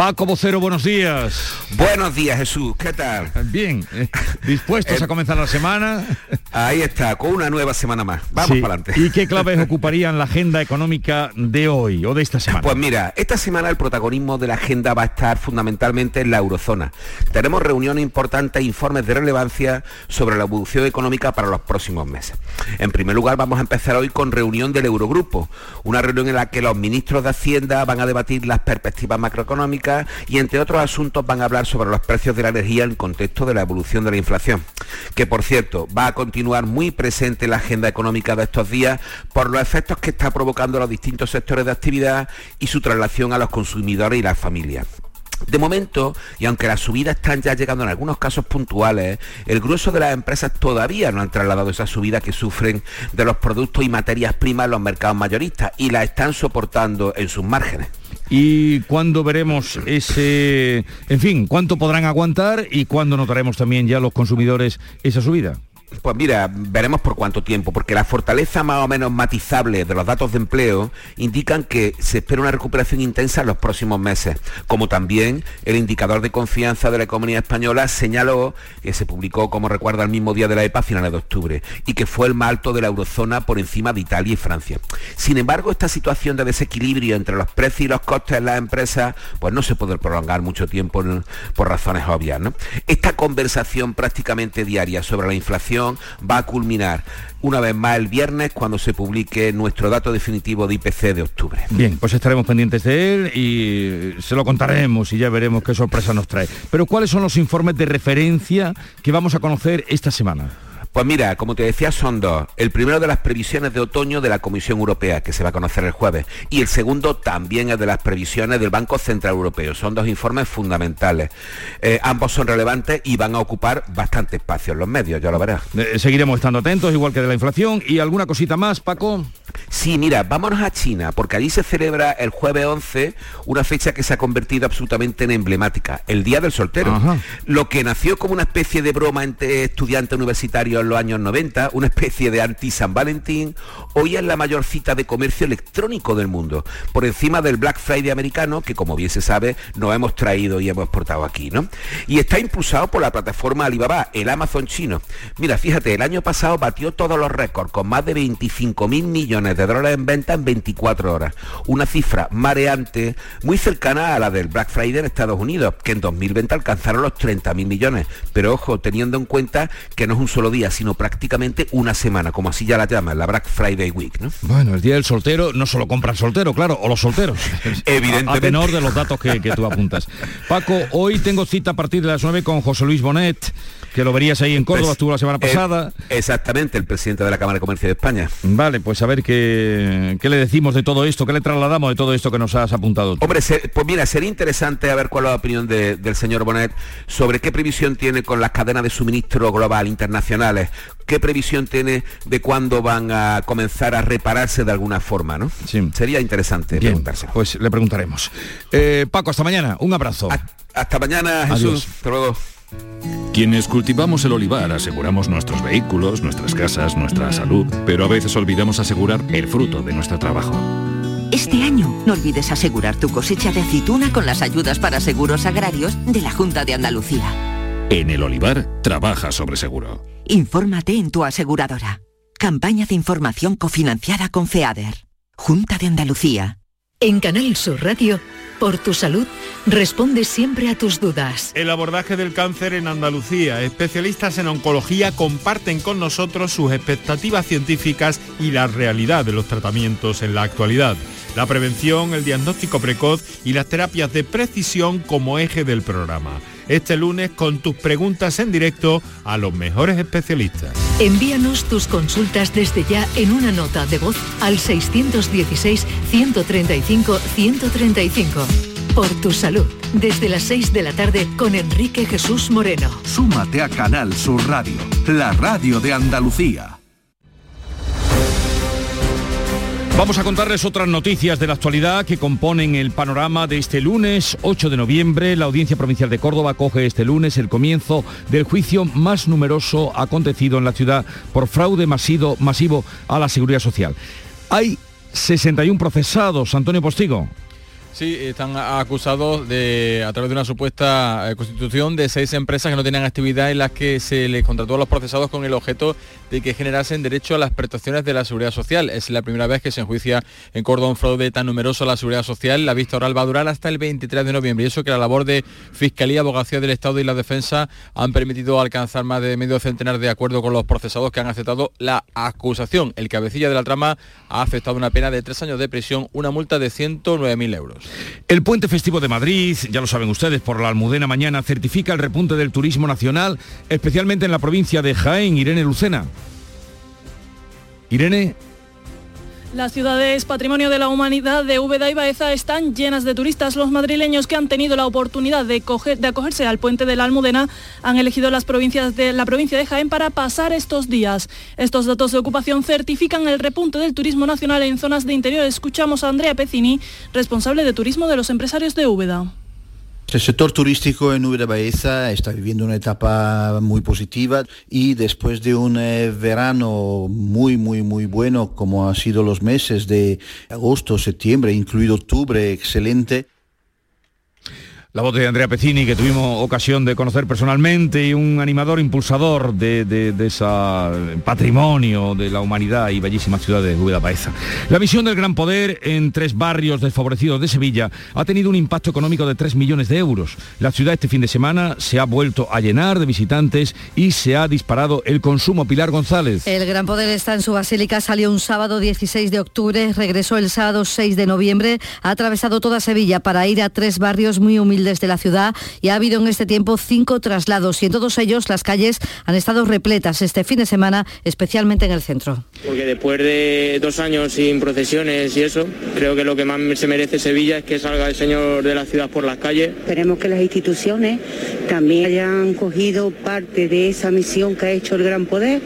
Paco Vocero, buenos días. Buenos días, Jesús. ¿Qué tal? Bien, eh, dispuestos a comenzar la semana. Ahí está, con una nueva semana más. Vamos para adelante. ¿Y qué claves ocuparían la agenda económica de hoy o de esta semana? Pues mira, esta semana el protagonismo de la agenda va a estar fundamentalmente en la eurozona. Tenemos reuniones importantes e informes de relevancia sobre la evolución económica para los próximos meses. En primer lugar, vamos a empezar hoy con reunión del Eurogrupo, una reunión en la que los ministros de Hacienda van a debatir las perspectivas macroeconómicas y entre otros asuntos van a hablar sobre los precios de la energía en contexto de la evolución de la inflación, que por cierto va a continuar muy presente en la agenda económica de estos días por los efectos que está provocando los distintos sectores de actividad y su traslación a los consumidores y las familias. De momento, y aunque las subidas están ya llegando en algunos casos puntuales, el grueso de las empresas todavía no han trasladado esa subida que sufren de los productos y materias primas en los mercados mayoristas y la están soportando en sus márgenes. ¿Y cuándo veremos ese, en fin, cuánto podrán aguantar y cuándo notaremos también ya los consumidores esa subida? Pues mira, veremos por cuánto tiempo, porque la fortaleza más o menos matizable de los datos de empleo indican que se espera una recuperación intensa en los próximos meses, como también el indicador de confianza de la economía española señaló que se publicó, como recuerda, el mismo día de la EPA, a finales de octubre, y que fue el más alto de la eurozona por encima de Italia y Francia. Sin embargo, esta situación de desequilibrio entre los precios y los costes en las empresas, pues no se puede prolongar mucho tiempo por razones obvias. Esta conversación prácticamente diaria sobre la inflación va a culminar una vez más el viernes cuando se publique nuestro dato definitivo de IPC de octubre. Bien, pues estaremos pendientes de él y se lo contaremos y ya veremos qué sorpresa nos trae. Pero ¿cuáles son los informes de referencia que vamos a conocer esta semana? Pues mira, como te decía, son dos. El primero de las previsiones de otoño de la Comisión Europea, que se va a conocer el jueves, y el segundo también es de las previsiones del Banco Central Europeo. Son dos informes fundamentales. Eh, ambos son relevantes y van a ocupar bastante espacio en los medios, ya lo verás. Eh, seguiremos estando atentos, igual que de la inflación. ¿Y alguna cosita más, Paco? Sí, mira, vámonos a China, porque allí se celebra el jueves 11 una fecha que se ha convertido absolutamente en emblemática, el Día del Soltero. Lo que nació como una especie de broma entre estudiantes universitarios en los años 90, una especie de anti-San Valentín, hoy es la mayor cita de comercio electrónico del mundo, por encima del Black Friday americano, que como bien se sabe, nos hemos traído y hemos exportado aquí, ¿no? Y está impulsado por la plataforma Alibaba, el Amazon chino. Mira, fíjate, el año pasado batió todos los récords, con más de 25 mil millones de dólares en venta en 24 horas. Una cifra mareante, muy cercana a la del Black Friday en Estados Unidos, que en 2020 alcanzaron los 30 mil millones. Pero ojo, teniendo en cuenta que no es un solo día, sino prácticamente una semana, como así ya la llaman, la Black Friday Week. ¿no? Bueno, el día del soltero no solo compra el soltero, claro, o los solteros. [LAUGHS] Evidentemente. A, tenor de los datos que, que tú apuntas. Paco, hoy tengo cita a partir de las 9 con José Luis Bonet que lo verías ahí en Córdoba, pues, estuvo la semana eh, pasada. exactamente, el presidente de la Cámara de Comercio de España. Vale, pues a ver qué, qué le decimos de todo esto, qué le trasladamos de todo esto que nos has apuntado. Hombre, pues mira, sería interesante a ver cuál es la opinión del señor Bonet sobre qué previsión tiene con las cadenas de suministro global internacionales, qué previsión tiene de cuándo van a comenzar a repararse de alguna forma, ¿no? Sí. Sería interesante preguntarse. Pues le preguntaremos. Eh, Paco, hasta mañana. Un abrazo. hasta mañana, Jesús. Hasta luego. Quienes cultivamos el olivar aseguramos nuestros vehículos, nuestras casas, nuestra salud, pero a veces olvidamos asegurar el fruto de nuestro trabajo. Este año no olvides asegurar tu cosecha de aceituna con las ayudas para seguros agrarios de la Junta de Andalucía. En el olivar trabaja sobre seguro. Infórmate en tu aseguradora. Campaña de información cofinanciada con FEADER. Junta de Andalucía. En Canal Sur Radio por tu salud, responde siempre a tus dudas. El abordaje del cáncer en Andalucía. Especialistas en oncología comparten con nosotros sus expectativas científicas y la realidad de los tratamientos en la actualidad. La prevención, el diagnóstico precoz y las terapias de precisión como eje del programa. Este lunes con tus preguntas en directo a los mejores especialistas. Envíanos tus consultas desde ya en una nota de voz al 616-135-135. Por tu salud, desde las 6 de la tarde con Enrique Jesús Moreno. Súmate a Canal Sur Radio, la radio de Andalucía. Vamos a contarles otras noticias de la actualidad que componen el panorama de este lunes 8 de noviembre. La Audiencia Provincial de Córdoba coge este lunes el comienzo del juicio más numeroso acontecido en la ciudad por fraude masivo, a la seguridad social. Hay 61 procesados, Antonio Postigo. Sí, están acusados de, a través de una supuesta eh, constitución de seis empresas que no tenían actividad en las que se les contrató a los procesados con el objeto de que generasen derecho a las prestaciones de la seguridad social. Es la primera vez que se enjuicia en Córdoba un fraude tan numeroso a la seguridad social. La vista oral va a durar hasta el 23 de noviembre y eso que la labor de Fiscalía, Abogacía del Estado y la Defensa han permitido alcanzar más de medio centenar de acuerdos con los procesados que han aceptado la acusación. El cabecilla de la trama ha aceptado una pena de tres años de prisión, una multa de 109.000 euros. El puente festivo de Madrid, ya lo saben ustedes, por la Almudena mañana certifica el repunte del turismo nacional, especialmente en la provincia de Jaén, Irene Lucena. Irene. Las ciudades patrimonio de la humanidad de Úbeda y Baeza están llenas de turistas. Los madrileños que han tenido la oportunidad de, acogerse al puente de la Almudena han elegido las provincias de la provincia de Jaén para pasar estos días. Estos datos de ocupación certifican el repunte del turismo nacional en zonas de interior. Escuchamos a Andrea Pecini, responsable de turismo de los empresarios de Úbeda. El sector turístico en Úbeda Baeza está viviendo una etapa muy positiva y después de un eh, verano muy, muy, muy bueno, como han sido los meses de agosto, septiembre, incluido octubre, excelente, la voz de Andrea Pecini, que tuvimos ocasión de conocer personalmente, y un animador impulsador de, ese patrimonio de la humanidad y bellísima ciudad de Úbeda Baeza. La misión del Gran Poder en tres barrios desfavorecidos de Sevilla ha tenido un impacto económico de 3 millones de euros. La ciudad este fin de semana se ha vuelto a llenar de visitantes y se ha disparado el consumo. Pilar González. El Gran Poder está en su basílica, salió un sábado 16 de octubre, regresó el sábado 6 de noviembre, ha atravesado toda Sevilla para ir a tres barrios muy humildes desde la ciudad y ha habido en este tiempo cinco traslados y en todos ellos las calles han estado repletas este fin de semana, especialmente en el centro. Porque después de dos años sin procesiones y eso, creo que lo que más se merece Sevilla es que salga el Señor de la ciudad por las calles. Esperemos que las instituciones también hayan cogido parte de esa misión que ha hecho el Gran Poder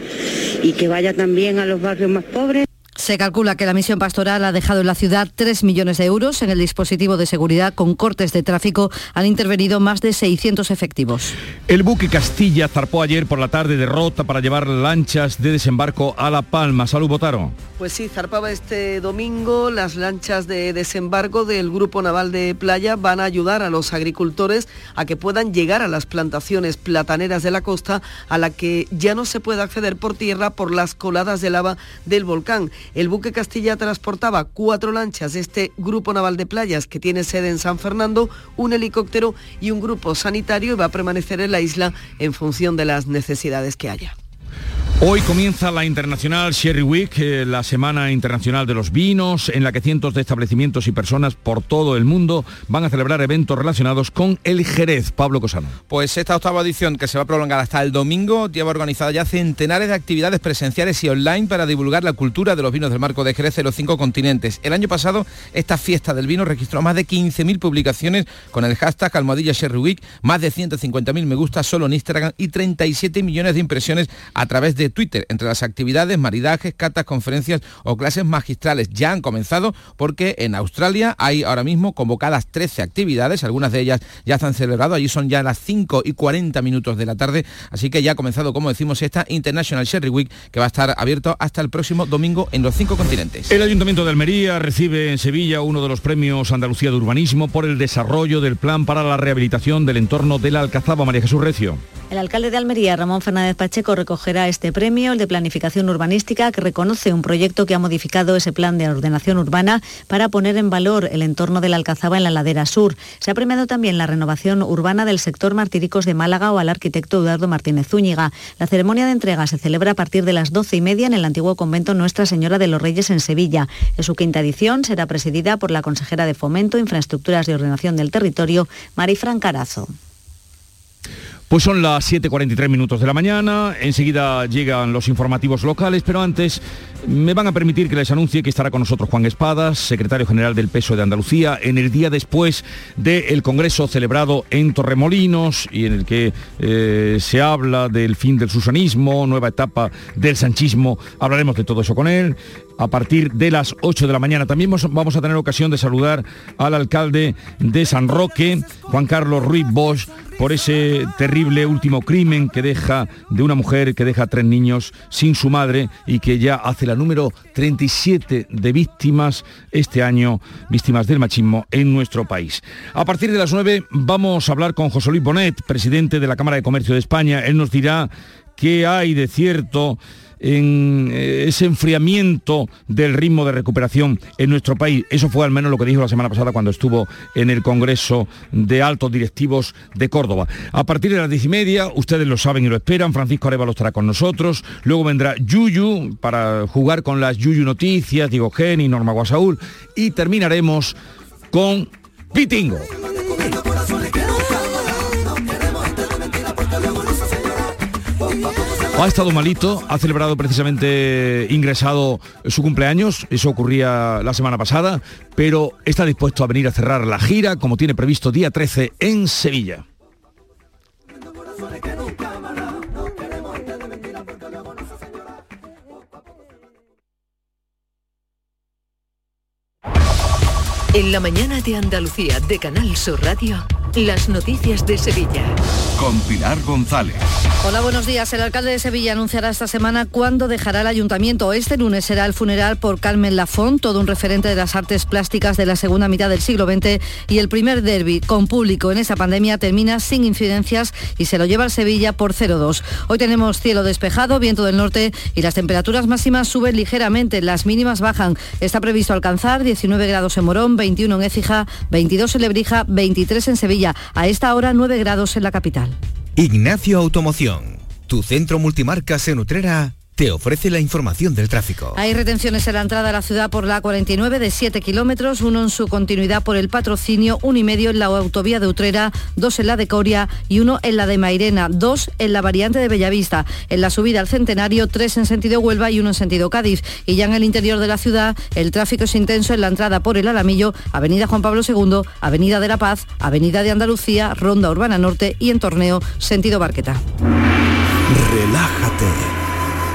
y que vaya también a los barrios más pobres. Se calcula que la misión pastoral ha dejado en la ciudad 3 millones de euros. En el dispositivo de seguridad con cortes de tráfico han intervenido más de 600 efectivos. El buque Castilla zarpó ayer por la tarde de Rota para llevar lanchas de desembarco a La Palma. Salud, Botaro. Pues sí, zarpaba este domingo. Las lanchas de desembarco del Grupo Naval de Playa van a ayudar a los agricultores a que puedan llegar a las plantaciones plataneras de la costa a la que ya no se puede acceder por tierra por las coladas de lava del volcán. El buque Castilla transportaba cuatro lanchas de este Grupo Naval de Playas que tiene sede en San Fernando, un helicóptero y un grupo sanitario y va a permanecer en la isla en función de las necesidades que haya. Hoy comienza la Internacional Sherry Week, eh, la Semana Internacional de los Vinos, en la que cientos de establecimientos y personas por todo el mundo van a celebrar eventos relacionados con el Jerez. Pablo Cosano. Pues esta octava edición, que se va a prolongar hasta el domingo, lleva organizada ya centenares de actividades presenciales y online para divulgar la cultura de los vinos del marco de Jerez en los cinco continentes. El año pasado, esta fiesta del vino registró más de 15.000 publicaciones con el hashtag Almohadilla Sherry Week, más de 150.000 me gusta solo en Instagram y 37 millones de impresiones a través de Twitter. Entre las actividades, maridajes, catas, conferencias o clases magistrales ya han comenzado porque en Australia hay ahora mismo convocadas 13 actividades, algunas de ellas ya se han celebrado, allí son ya las 5 y 40 minutos de la tarde, así que ya ha comenzado, como decimos, esta International Sherry Week que va a estar abierto hasta el próximo domingo en los cinco continentes. El Ayuntamiento de Almería recibe en Sevilla uno de los premios Andalucía de Urbanismo por el desarrollo del plan para la rehabilitación del entorno de la Alcazaba, María Jesús Recio. El alcalde de Almería, Ramón Fernández Pacheco, recogerá este premio, el de planificación urbanística, que reconoce un proyecto que ha modificado ese plan de ordenación urbana para poner en valor el entorno de la Alcazaba en la ladera sur. Se ha premiado también la renovación urbana del sector Martiricos de Málaga o al arquitecto Eduardo Martínez Zúñiga. La ceremonia de entrega se celebra a partir de las doce y media en el antiguo convento Nuestra Señora de los Reyes en Sevilla. En su quinta edición será presidida por la consejera de Fomento, Infraestructuras de Ordenación del Territorio, Marifran Carazo. Pues son las 7.43 minutos de la mañana, enseguida llegan los informativos locales, pero antes me van a permitir que les anuncie que estará con nosotros Juan Espadas, secretario general del PESO de Andalucía, en el día después del Congreso celebrado en Torremolinos y en el que eh, se habla del fin del susanismo, nueva etapa del sanchismo. Hablaremos de todo eso con él a partir de las 8 de la mañana. También vamos a tener ocasión de saludar al alcalde de San Roque, Juan Carlos Ruiz Bosch, por ese terrible último crimen que deja de una mujer que deja a tres niños sin su madre y que ya hace la número 37 de víctimas este año, víctimas del machismo en nuestro país. A partir de las 9 vamos a hablar con José Luis Bonet, presidente de la Cámara de Comercio de España. Él nos dirá qué hay de cierto en eh, ese enfriamiento del ritmo de recuperación en nuestro país. Eso fue al menos lo que dijo la semana pasada cuando estuvo en el Congreso de Altos Directivos de Córdoba. A partir de las diez y media, ustedes lo saben y lo esperan, Francisco Arevalo estará con nosotros, luego vendrá Yuyu para jugar con las Yuyu Noticias, Diego Geni, Norma Guasaúl y terminaremos con Pitingo. Ha estado malito, ha celebrado precisamente ingresado su cumpleaños, eso ocurría la semana pasada, pero está dispuesto a venir a cerrar la gira, como tiene previsto día 13 en Sevilla. En la mañana de Andalucía de Canal Sur Radio. Las noticias de Sevilla. Con Pilar González. Hola, buenos días. El alcalde de Sevilla anunciará esta semana cuándo dejará el ayuntamiento. Este lunes será el funeral por Carmen Lafont, todo un referente de las artes plásticas de la segunda mitad del siglo XX y el primer derby con público en esa pandemia termina sin incidencias y se lo lleva al Sevilla por 0-2. Hoy tenemos cielo despejado, viento del norte y las temperaturas máximas suben ligeramente, las mínimas bajan. Está previsto alcanzar 19 grados en Morón, 21 en Écija, 22 en Lebrija, 23 en Sevilla a esta hora 9 grados en la capital. Ignacio Automoción, tu centro multimarcas en Utrera te ofrece la información del tráfico. Hay retenciones en la entrada a la ciudad por la 49 de 7 kilómetros, uno en su continuidad por el patrocinio, uno y medio en la autovía de Utrera, dos en la de Coria y uno en la de Mairena, dos en la variante de Bellavista, en la subida al Centenario, tres en sentido Huelva y uno en sentido Cádiz. Y ya en el interior de la ciudad, el tráfico es intenso en la entrada por el Alamillo, Avenida Juan Pablo II, Avenida de la Paz, Avenida de Andalucía, Ronda Urbana Norte y en Torneo, sentido Barqueta. Relájate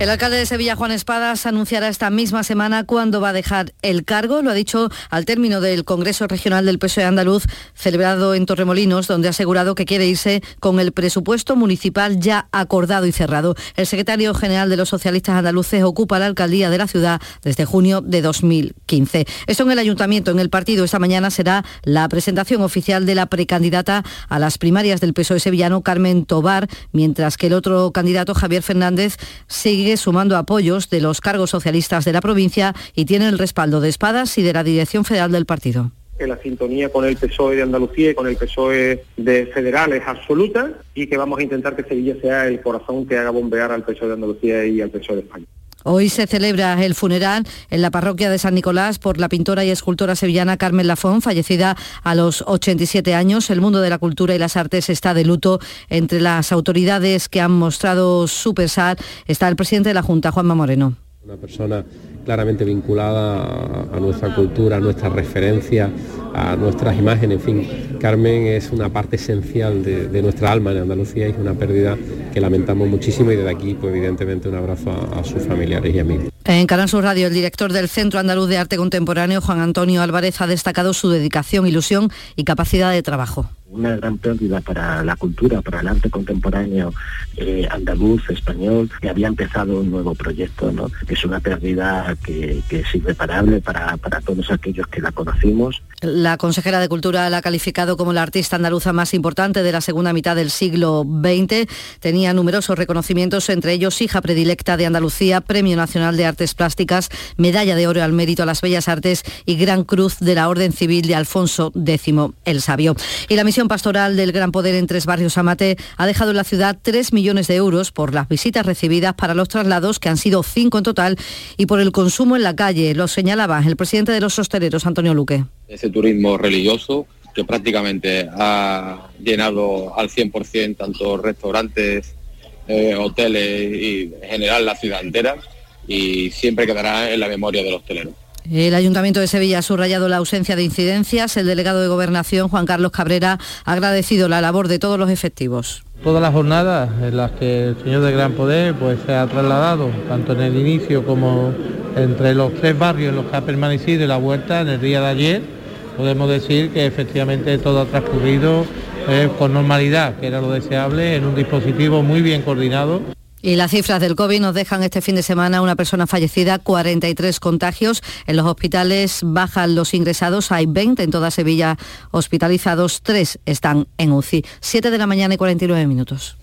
El alcalde de Sevilla, Juan Espadas, anunciará esta misma semana cuándo va a dejar el cargo. Lo ha dicho al término del Congreso Regional del PSOE Andaluz, celebrado en Torremolinos, donde ha asegurado que quiere irse con el presupuesto municipal ya acordado y cerrado. El secretario general de los socialistas andaluces ocupa la alcaldía de la ciudad desde junio de 2015. Esto en el ayuntamiento, en el partido, esta mañana será la presentación oficial de la precandidata a las primarias del PSOE sevillano, Carmen Tobar, mientras que el otro candidato, Javier Fernández, sigue sumando apoyos de los cargos socialistas de la provincia y tiene el respaldo de Espadas y de la Dirección Federal del partido que la sintonía con el PSOE de Andalucía y con el PSOE de Federal es absoluta y que vamos a intentar que Sevilla sea el corazón que haga bombear al PSOE de Andalucía y al PSOE de España. Hoy se celebra el funeral en la parroquia de San Nicolás por la pintora y escultora sevillana Carmen Lafón, fallecida a los 87 años. El mundo de la cultura y las artes está de luto. Entre las autoridades que han mostrado su pesar está el presidente de la Junta, Juanma Moreno. Claramente vinculada a, nuestra cultura, a nuestra referencia, a nuestras imágenes, en fin. Carmen es una parte esencial de, nuestra alma en Andalucía y es una pérdida que lamentamos muchísimo y desde aquí, pues evidentemente, un abrazo a, sus familiares y amigos. En Canal Sur Radio, el director del Centro Andaluz de Arte Contemporáneo, Juan Antonio Álvarez, ha destacado su dedicación, ilusión y capacidad de trabajo una gran pérdida para la cultura, para el arte contemporáneo eh, andaluz, español, que había empezado un nuevo proyecto, ¿no? Es una pérdida que, es irreparable para, para todos aquellos que la conocimos. La consejera de Cultura la ha calificado como la artista andaluza más importante de la segunda mitad del siglo XX. Tenía numerosos reconocimientos, entre ellos hija predilecta de Andalucía, Premio Nacional de Artes Plásticas, Medalla de Oro al Mérito a las Bellas Artes y Gran Cruz de la Orden Civil de Alfonso X el Sabio. Y la misión pastoral del Gran Poder en Tres Barrios Amate ha dejado en la ciudad 3 millones de euros por las visitas recibidas para los traslados, que han sido 5 en total, y por el consumo en la calle. Lo señalaba el presidente de los hosteleros, Antonio Luque. Ese turismo religioso que prácticamente ha llenado al 100% tanto restaurantes eh, hoteles y en general la ciudad entera y siempre quedará en la memoria del hostelero. El Ayuntamiento de Sevilla ha subrayado la ausencia de incidencias. El delegado de Gobernación, Juan Carlos Cabrera, ha agradecido la labor de todos los efectivos. Todas las jornadas en las que el señor de Gran Poder pues, se ha trasladado, tanto en el inicio como entre los tres barrios en los que ha permanecido y la vuelta en el día de ayer, podemos decir que efectivamente todo ha transcurrido eh, con normalidad, que era lo deseable, en un dispositivo muy bien coordinado. Y las cifras del COVID nos dejan este fin de semana una persona fallecida, 43 contagios. En los hospitales bajan los ingresados, hay 20 en toda Sevilla hospitalizados, 3 están en UCI. 7 de la mañana y 49 minutos.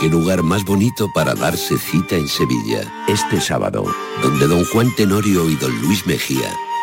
Qué lugar más bonito para darse cita en Sevilla. Este sábado, donde don Juan Tenorio y don Luis Mejía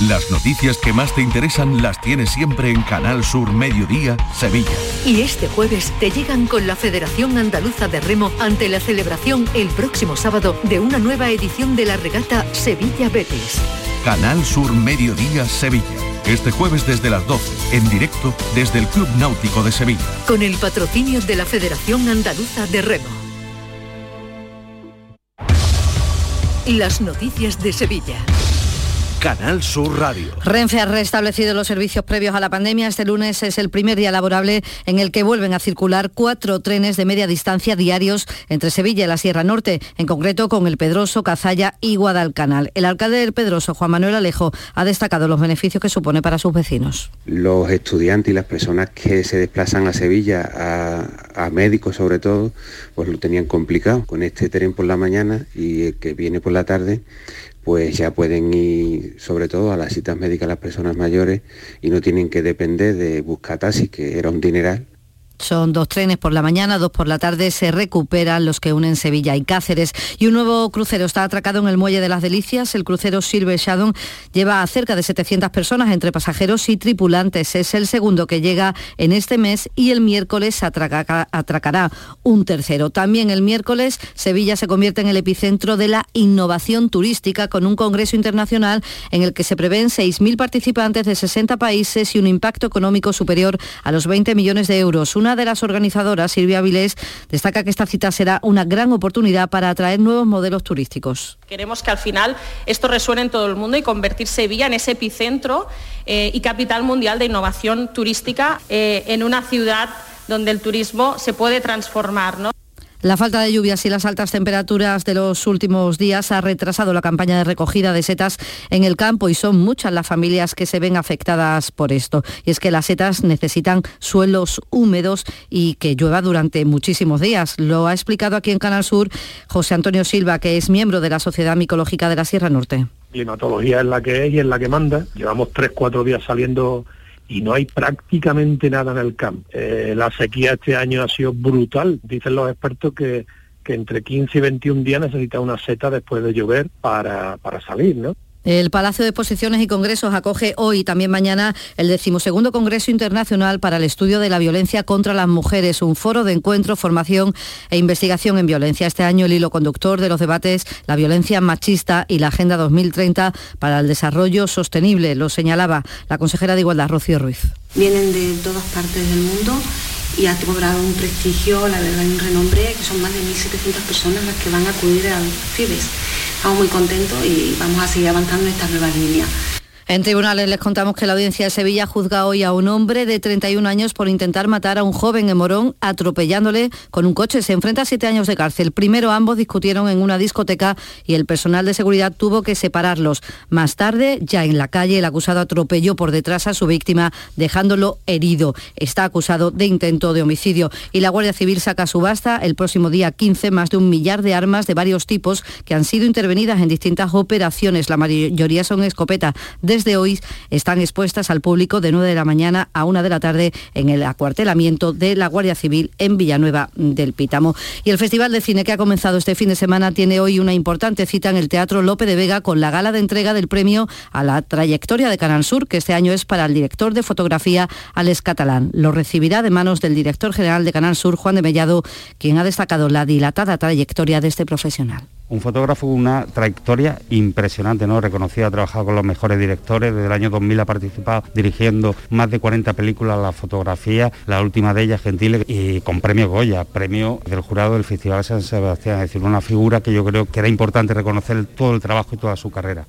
Las noticias que más te interesan las tienes siempre en Canal Sur Mediodía, Sevilla. Y este jueves te llegan con la Federación Andaluza de Remo ante la celebración el próximo sábado de una nueva edición de la regata Sevilla Betis. Canal Sur Mediodía, Sevilla. Este jueves desde las 12, en directo desde el Club Náutico de Sevilla. Con el patrocinio de la Federación Andaluza de Remo. Las noticias de Sevilla. Canal Sur Radio. Renfe ha restablecido los servicios previos a la pandemia. Este lunes es el primer día laborable en el que vuelven a circular cuatro trenes de media distancia diarios entre Sevilla y la Sierra Norte, en concreto con el Pedroso, Cazalla y Guadalcanal. El alcalde del Pedroso, Juan Manuel Alejo, ha destacado los beneficios que supone para sus vecinos. Los estudiantes y las personas que se desplazan a Sevilla, a, a médicos sobre todo, pues lo tenían complicado con este tren por la mañana y el que viene por la tarde pues ya pueden ir sobre todo a las citas médicas las personas mayores y no tienen que depender de buscar taxi, que era un dineral, son dos trenes por la mañana, dos por la tarde. Se recuperan los que unen Sevilla y Cáceres. Y un nuevo crucero está atracado en el Muelle de las Delicias. El crucero Silver Shadow lleva a cerca de 700 personas entre pasajeros y tripulantes. Es el segundo que llega en este mes y el miércoles atracará un tercero. También el miércoles Sevilla se convierte en el epicentro de la innovación turística con un congreso internacional en el que se prevén 6.000 participantes de 60 países y un impacto económico superior a los 20 millones de euros. De las organizadoras, Silvia Vilés, destaca que esta cita será una gran oportunidad para atraer nuevos modelos turísticos. Queremos que al final esto resuene en todo el mundo y convertir Sevilla en ese epicentro eh, y capital mundial de innovación turística eh, en una ciudad donde el turismo se puede transformar. ¿no? La falta de lluvias y las altas temperaturas de los últimos días ha retrasado la campaña de recogida de setas en el campo y son muchas las familias que se ven afectadas por esto. Y es que las setas necesitan suelos húmedos y que llueva durante muchísimos días. Lo ha explicado aquí en Canal Sur José Antonio Silva, que es miembro de la Sociedad Micológica de la Sierra Norte. Climatología es la que es y es la que manda. Llevamos tres, cuatro días saliendo y no hay prácticamente nada en el campo. Eh, la sequía este año ha sido brutal. Dicen los expertos que, que entre 15 y 21 días necesita una seta después de llover para, para salir, ¿no? El Palacio de Exposiciones y Congresos acoge hoy y también mañana el decimosegundo Congreso Internacional para el Estudio de la Violencia contra las Mujeres, un foro de encuentro, formación e investigación en violencia. Este año el hilo conductor de los debates, la violencia machista y la Agenda 2030 para el Desarrollo Sostenible, lo señalaba la consejera de Igualdad, Rocío Ruiz. Vienen de todas partes del mundo y ha cobrado un prestigio, la verdad, y un renombre, que son más de 1.700 personas las que van a acudir al CIBES. Estamos muy contentos y vamos a seguir avanzando en esta nueva línea. En tribunales les contamos que la audiencia de Sevilla juzga hoy a un hombre de 31 años por intentar matar a un joven en Morón atropellándole con un coche. Se enfrenta a siete años de cárcel. Primero ambos discutieron en una discoteca y el personal de seguridad tuvo que separarlos. Más tarde, ya en la calle, el acusado atropelló por detrás a su víctima dejándolo herido. Está acusado de intento de homicidio y la Guardia Civil saca subasta el próximo día 15 más de un millar de armas de varios tipos que han sido intervenidas en distintas operaciones. La mayoría son escopeta de desde hoy están expuestas al público de 9 de la mañana a 1 de la tarde en el acuartelamiento de la Guardia Civil en Villanueva del Pítamo. Y el Festival de Cine que ha comenzado este fin de semana tiene hoy una importante cita en el Teatro Lope de Vega con la gala de entrega del premio a la trayectoria de Canal Sur, que este año es para el director de fotografía Alex Catalán. Lo recibirá de manos del director general de Canal Sur, Juan de Mellado, quien ha destacado la dilatada trayectoria de este profesional un fotógrafo una trayectoria impresionante, ¿no? Reconocido, ha trabajado con los mejores directores, desde el año 2000 ha participado dirigiendo más de 40 películas la fotografía, la última de ellas, Gentile, y con premio Goya, premio del jurado del Festival San Sebastián, es decir, una figura que yo creo que era importante reconocer todo el trabajo y toda su carrera.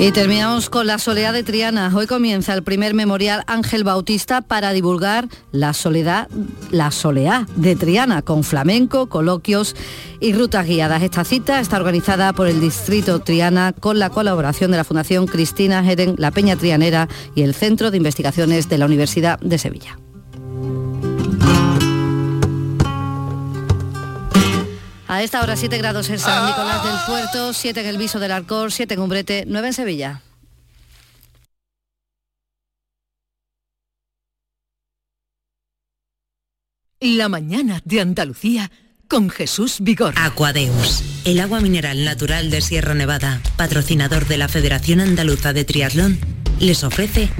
Y terminamos con la soledad de Triana. Hoy comienza el primer memorial Ángel Bautista para divulgar la soledad, la soleá de Triana, con flamenco, coloquios y rutas guiadas. Esta cita está organizada por el Distrito Triana con la colaboración de la Fundación Cristina Heren, la Peña Trianera y el Centro de Investigaciones de la Universidad de Sevilla. A esta hora 7 grados en San Nicolás del Puerto, 7 en el Viso del Arcor, 7 en Umbrete, 9 en Sevilla. La mañana de Andalucía con Jesús Vigor. Aquadeus, el agua mineral natural de Sierra Nevada, patrocinador de la Federación Andaluza de Triatlón, les ofrece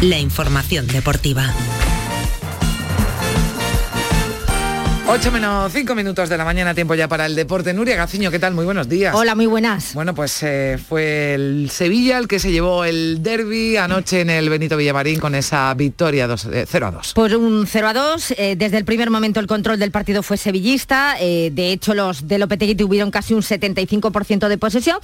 la información deportiva. 8 menos 5 minutos de la mañana, tiempo ya para el deporte. Nuria Gaciño, ¿qué tal? Muy buenos días. Hola, muy buenas. Bueno, pues eh, fue el Sevilla el que se llevó el derby anoche en el Benito Villamarín con esa victoria 2, 0 eh, a 2. Por un 0 a 2, eh, desde el primer momento el control del partido fue sevillista, de hecho los de Lopetegui tuvieron casi un 75% de posesión,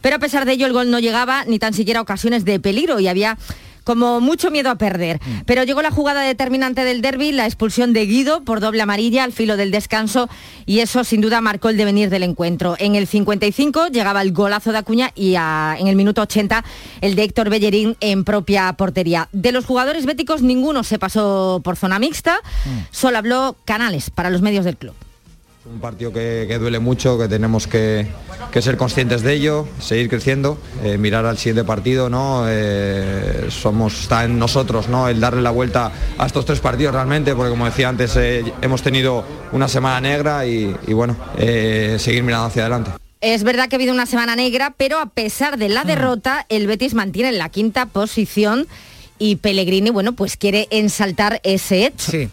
pero a pesar de ello el gol no llegaba ni tan siquiera ocasiones de peligro y había como mucho miedo a perder. Mm. Pero llegó la jugada determinante del derby, la expulsión de Guido por doble amarilla al filo del descanso y eso sin duda marcó el devenir del encuentro. En el 55 llegaba el golazo de Acuña y en el minuto 80 el de Héctor Bellerín en propia portería. De los jugadores béticos ninguno se pasó por zona mixta, mm. solo habló Canales para los medios del club. Un partido que, duele mucho, que tenemos que, ser conscientes de ello, seguir creciendo, eh, mirar al siguiente partido, ¿no? Eh, somos, está en nosotros ¿no? el darle la vuelta a estos tres partidos realmente, porque como decía antes, eh, hemos tenido una semana negra y, y bueno, seguir mirando hacia adelante. Es verdad que ha habido una semana negra, pero a pesar de la mm. derrota, el Betis mantiene la quinta posición y Pellegrini, bueno, pues quiere ensaltar ese hecho. Sí.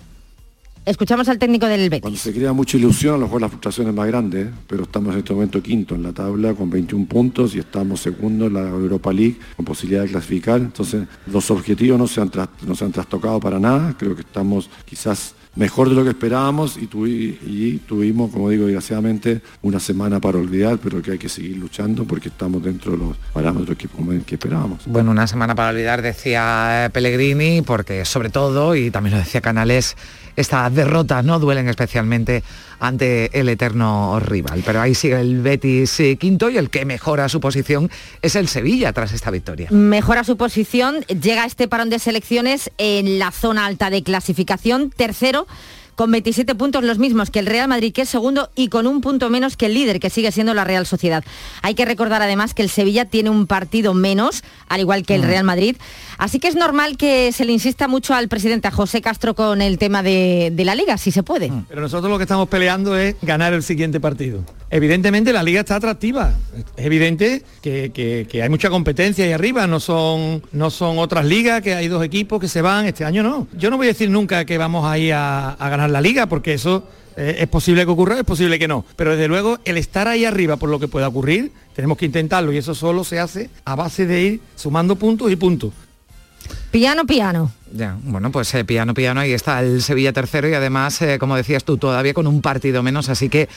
Escuchamos al técnico del Betis. Cuando se crea mucha ilusión, a lo mejor la frustración es más grande, ¿eh? pero estamos en este momento quinto en la tabla con 21 puntos y estamos segundo en la Europa League con posibilidad de clasificar. Entonces, los objetivos no se han, no se han trastocado para nada. Creo que estamos quizás mejor de lo que esperábamos y, y, tuvimos, como digo, desgraciadamente, una semana para olvidar, pero que hay que seguir luchando porque estamos dentro de los parámetros que, que esperábamos. Bueno, una semana para olvidar, decía eh, Pellegrini, porque sobre todo, y también lo decía Canales, esta derrota no duelen especialmente ante el eterno rival. Pero ahí sigue el Betis eh, quinto y el que mejora su posición es el Sevilla tras esta victoria. Mejora su posición, llega este parón de selecciones en la zona alta de clasificación, tercero con 27 puntos los mismos que el Real Madrid, que es segundo, y con un punto menos que el líder, que sigue siendo la Real Sociedad. Hay que recordar además que el Sevilla tiene un partido menos, al igual que el. Real Madrid. Así que es normal que se le insista mucho al presidente, a José Castro, con el tema de, la liga, si se puede. Pero nosotros lo que estamos peleando es ganar el siguiente partido. Evidentemente la liga está atractiva. Es evidente que, hay mucha competencia ahí arriba, no son, no son otras ligas, que hay dos equipos que se van, este año no. Yo no voy a decir nunca que vamos ahí a, a ganar la liga, porque eso eh, es posible que ocurra, es posible que no. Pero desde luego el estar ahí arriba por lo que pueda ocurrir, tenemos que intentarlo y eso solo se hace a base de ir sumando puntos y puntos. Piano, piano. Ya, bueno, pues eh, piano, piano, ahí está el Sevilla tercero y además, eh, como decías tú, todavía con un partido menos, así que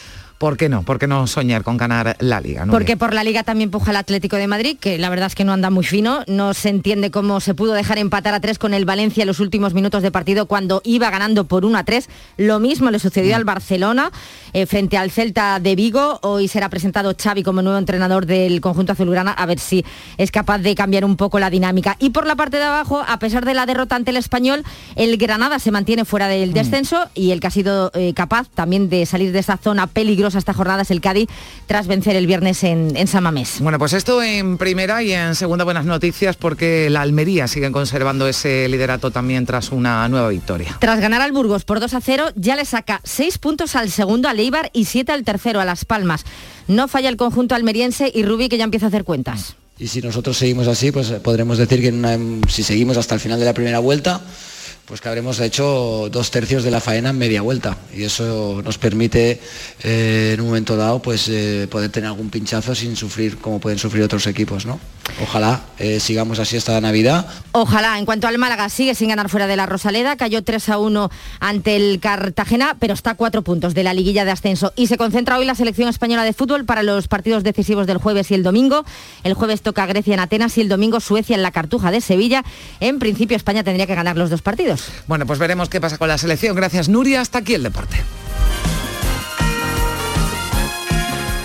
¿Por qué no? ¿Por qué no soñar con ganar la liga? Porque por la liga también puja el Atlético de Madrid, que la verdad es que no anda muy fino. No se entiende cómo se pudo dejar empatar a tres con el Valencia en los últimos minutos de partido cuando iba ganando por 1 a 3. Lo mismo le sucedió al Barcelona eh, frente al Celta de Vigo. Hoy será presentado Xavi como nuevo entrenador del conjunto azulgrana a ver si es capaz de cambiar un poco la dinámica. Y por la parte de abajo, a pesar de la derrota ante el español, el Granada se mantiene fuera del descenso y el que ha sido eh, capaz también de salir de esa zona peligrosa puntos a esta jornada es el Cádiz tras vencer el viernes en, en San Mamés. Bueno, pues esto en primera y en segunda buenas noticias porque la Almería sigue conservando ese liderato también tras una nueva victoria. Tras ganar al Burgos por 2 a 0, ya le saca 6 puntos al segundo, al Eibar, y 7 al tercero, a Las Palmas. No falla el conjunto almeriense y Rubi que ya empieza a hacer cuentas. Y si nosotros seguimos así, pues podremos decir que una- si seguimos hasta el final de la primera vuelta, pues que habremos hecho dos tercios de la faena en media vuelta. Y eso nos permite eh, en un momento dado pues eh, poder tener algún pinchazo sin sufrir como pueden sufrir otros equipos. ¿no? Ojalá eh, sigamos así esta Navidad. Ojalá. En cuanto al Málaga, sigue sin ganar fuera de la Rosaleda. Cayó 3 a 1 ante el Cartagena, pero está a cuatro puntos de la liguilla de ascenso. Y se concentra hoy la selección española de fútbol para los partidos decisivos del jueves y el domingo. El jueves toca Grecia en Atenas y el domingo Suecia en la Cartuja de Sevilla. En principio España tendría que ganar los dos partidos. Bueno, pues veremos qué pasa con la selección. Gracias, Nuria. Hasta aquí el deporte.